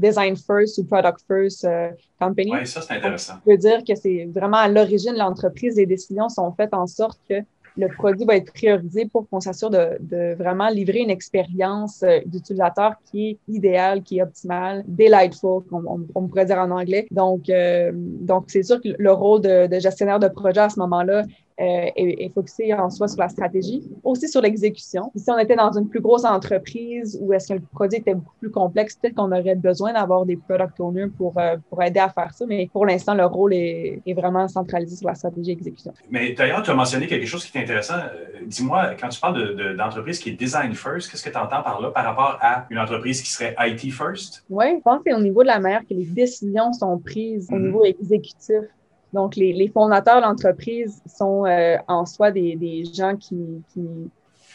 Design first ou product first euh, company. Oui, ça, c'est intéressant. Je veux dire que c'est vraiment à l'origine de l'entreprise, les décisions sont faites en sorte que le produit va être priorisé pour qu'on s'assure de, de, vraiment livrer une expérience euh, d'utilisateur qui est idéale, qui est optimale, delightful, on, on, pourrait dire en anglais. Donc, euh, donc c'est sûr que le rôle de, de gestionnaire de projet à ce moment-là euh, est, focusé en soi sur la stratégie, aussi sur l'exécution. Si on était dans une plus grosse entreprise où est-ce que le produit était beaucoup plus complexe, peut-être qu'on aurait besoin d'avoir des product owners pour, euh, pour aider à faire ça, mais pour l'instant, le rôle est, est, vraiment centralisé sur la stratégie exécution. Mais d'ailleurs, tu as mentionné quelque chose qui est intéressant. Euh, dis-moi, quand tu parles d'entreprise de, qui est design first, qu'est-ce que tu entends par là par rapport à une entreprise qui serait IT first? Oui, je pense que c'est au niveau de la manière que les décisions sont prises au mm-hmm. niveau exécutif. Donc, les, fondateurs de l'entreprise sont euh, en soi des, gens qui,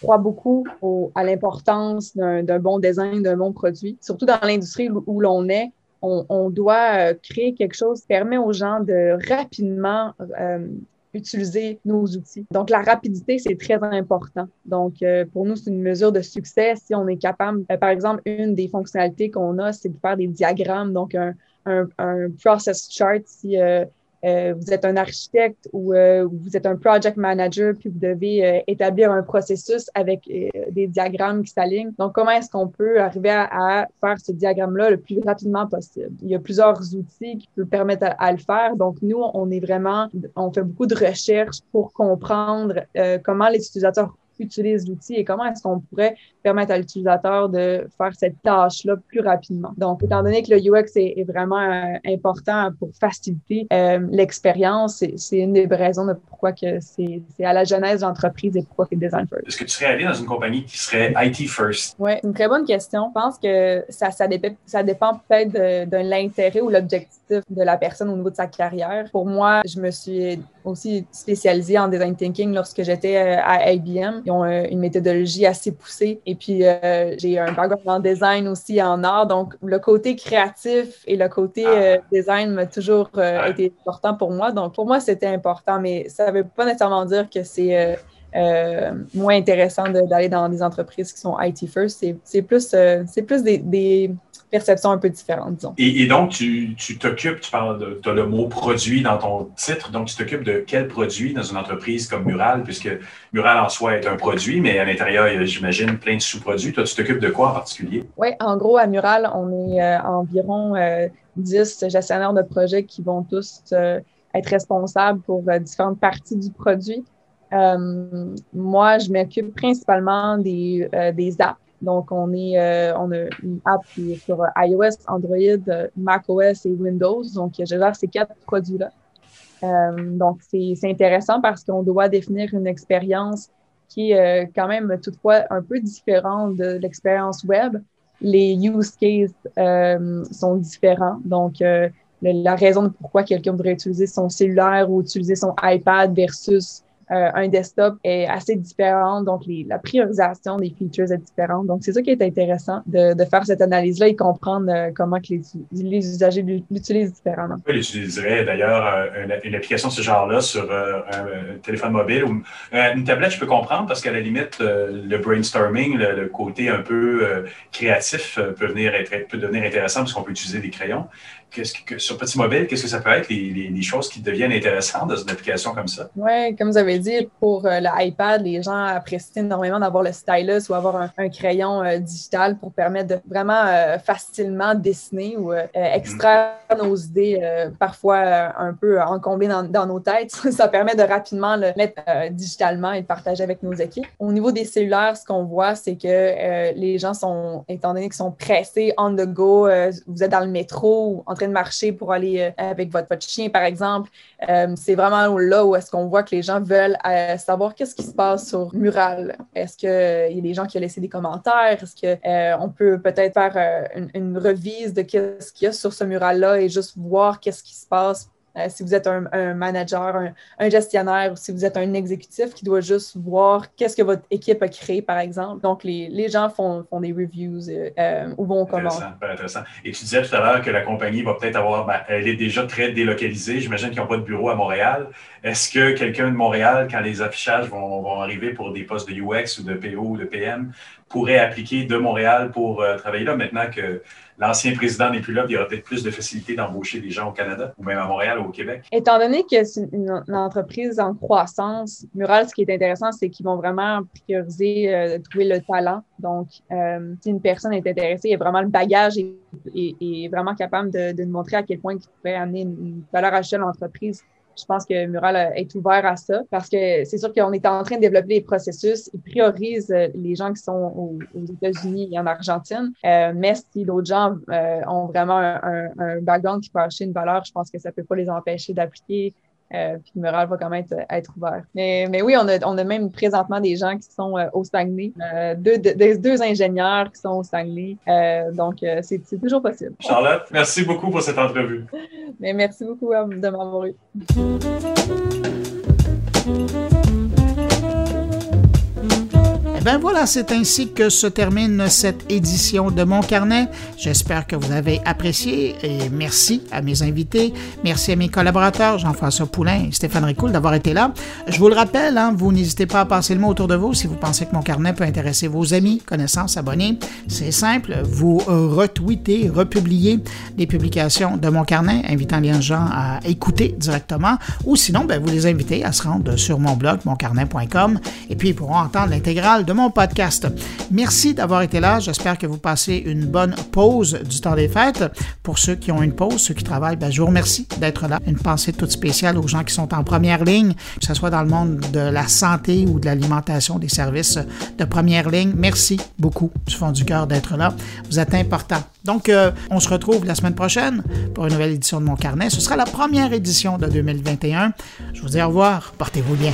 croient beaucoup à l'importance d'un bon design, d'un bon produit. Surtout dans l'industrie où, l'on est, on, doit euh, créer quelque chose qui permet aux gens de rapidement euh, utiliser nos outils. Donc, la rapidité, c'est très important. Donc, pour nous, c'est une mesure de succès si on est capable, par exemple, une des fonctionnalités qu'on a, c'est de faire des diagrammes, donc un, un, process chart. Vous êtes un architecte ou euh, vous êtes un project manager, puis vous devez euh, établir un processus avec des diagrammes qui s'alignent. Donc, comment est-ce qu'on peut arriver à, faire ce diagramme-là le plus rapidement possible? Il y a plusieurs outils qui peuvent permettre à, le faire. Donc, nous, on est vraiment, on fait beaucoup de recherches pour comprendre comment les utilisateurs utilise l'outil et comment est-ce qu'on pourrait permettre à l'utilisateur de faire cette tâche-là plus rapidement. Donc, étant donné que le UX est, vraiment euh, important pour faciliter euh, l'expérience, c'est une des raisons de pourquoi que c'est à la genèse de l'entreprise et pourquoi c'est design first. Est-ce que tu serais allé dans une compagnie qui serait IT first? Oui, une très bonne question. Je pense que ça, ça, dépend, ça dépend peut-être de, l'intérêt ou l'objectif de la personne au niveau de sa carrière. Pour moi, je me suis aussi spécialisée en design thinking lorsque j'étais euh, à IBM. Ils ont euh, une méthodologie assez poussée. Et puis, euh, j'ai un background en design aussi, en art. Donc, le côté créatif et le côté ah. design m'a toujours été important pour moi. Donc, pour moi, c'était important, mais ça ne veut pas nécessairement dire que c'est moins intéressant d'aller dans des entreprises qui sont IT first. C'est plus, c'est plus des perception un peu différente, disons. Et, donc, tu t'occupes, tu, parles de, tu as le mot produit dans ton titre, donc tu t'occupes de quel produit dans une entreprise comme Mural, puisque Mural en soi est un produit, mais à l'intérieur, il y a, j'imagine, plein de sous-produits. Toi, tu t'occupes de quoi en particulier? Oui, en gros, à Mural, on est euh, environ 10 euh, gestionnaires de projets qui vont tous euh, être responsables pour différentes parties du produit. moi, je m'occupe principalement des, des apps donc, on, est, euh, on a une app qui est sur iOS, Android, macOS et Windows. Donc, je gère ces quatre produits-là. Euh, donc, c'est intéressant parce qu'on doit définir une expérience qui est euh, quand même toutefois un peu différente de l'expérience web. Les use cases euh, sont différents. Donc, la raison de pourquoi quelqu'un voudrait utiliser son cellulaire ou utiliser son iPad versus euh, un desktop est assez différent, donc la priorisation des features est différente. Donc, c'est ça qui est intéressant de, faire cette analyse-là et comprendre euh, comment que les, usagers l'utilisent différemment. Oui, j'utiliserais d'ailleurs euh, une, application de ce genre-là sur un, téléphone mobile ou une tablette, je peux comprendre parce qu'à la limite, le brainstorming, le, côté un peu créatif peut, venir peut devenir intéressant parce qu'on peut utiliser des crayons. Que, sur Petit Mobile, qu'est-ce que ça peut être, les, choses qui deviennent intéressantes dans une application comme ça? Oui, comme vous avez dit, pour euh, l'iPad, les gens apprécient énormément d'avoir le stylus ou avoir un, crayon euh, digital pour permettre de vraiment euh, facilement dessiner ou extraire nos idées, parfois un peu encombrées dans, dans, nos têtes. ça permet de rapidement le mettre digitalement et de partager avec nos équipes. Au niveau des cellulaires, ce qu'on voit, c'est que les gens sont, étant donné qu'ils sont pressés on the go, vous êtes dans le métro ou en de marcher pour aller euh, avec votre, votre, chien, par exemple. Euh, c'est vraiment là où est-ce qu'on voit que les gens veulent euh, savoir qu'est-ce qui se passe sur Mural. Est-ce qu'il y a des gens qui ont laissé des commentaires? Est-ce qu'on peut peut-être faire une, revise de qu'est-ce qu'il y a sur ce mural-là et juste voir qu'est-ce qui se passe euh, si vous êtes un, manager, un, gestionnaire ou si vous êtes un exécutif qui doit juste voir qu'est-ce que votre équipe a créé, par exemple. Donc, les, gens font, des reviews euh, euh ou vont commenter. Intéressant, Et tu disais tout à l'heure que la compagnie va peut-être avoir, ben, elle est déjà très délocalisée. J'imagine qu'ils n'ont pas de bureau à Montréal. Est-ce que quelqu'un de Montréal, quand les affichages vont, arriver pour des postes de UX ou de PO ou de PM, pourrait appliquer de Montréal pour euh, travailler là maintenant que l'ancien président n'est plus là, il y aura peut-être plus de facilité d'embaucher des gens au Canada ou même à Montréal ou au Québec. Étant donné que c'est une, entreprise en croissance, Mural, ce qui est intéressant, c'est qu'ils vont vraiment prioriser euh, trouver le talent. Donc, euh, si une personne est intéressée, il y a vraiment le bagage et, est vraiment capable de, de, montrer à quel point il pourrait amener une, valeur ajoutée à l'entreprise je pense que Mural est ouvert à ça parce que c'est sûr qu'on est en train de développer les processus. Ils priorisent euh, les gens qui sont aux, États-Unis et en Argentine. Euh, mais si d'autres gens euh, ont vraiment un, un, background qui peut acheter une valeur, je pense que ça ne peut pas les empêcher d'appliquer euh, puis le mural va quand même être, ouvert. Mais, mais, oui, on a, on a même présentement des gens qui sont euh, au Saguenay, euh, deux, deux, ingénieurs qui sont au Saguenay. Euh, donc, c'est toujours possible. Charlotte, merci beaucoup pour cette entrevue. Mais merci beaucoup de m'avoir eu. Ben voilà, c'est ainsi que se termine cette édition de Mon Carnet. J'espère que vous avez apprécié et merci à mes invités. Merci à mes collaborateurs, Jean-François Poulain et Stéphane Ricoul, d'avoir été là. Je vous le rappelle, hein, vous n'hésitez pas à passer le mot autour de vous si vous pensez que Mon Carnet peut intéresser vos amis, connaissances, abonnés. C'est simple, vous retweetez, republiez les publications de Mon Carnet, invitant les gens à écouter directement, ou sinon, ben, vous les invitez à se rendre sur mon blog, moncarnet.com, et puis ils pourront entendre l'intégrale mon podcast. Merci d'avoir été là. J'espère que vous passez une bonne pause du temps des fêtes. Pour ceux qui ont une pause, ceux qui travaillent, ben, je vous remercie d'être là. Une pensée toute spéciale aux gens qui sont en première ligne, que ce soit dans le monde de la santé ou de l'alimentation, des services de première ligne. Merci beaucoup du fond du cœur d'être là. Vous êtes important. Donc, euh, on se retrouve la semaine prochaine pour une nouvelle édition de mon carnet. Ce sera la première édition de 2021. Je vous dis au revoir. Portez-vous bien.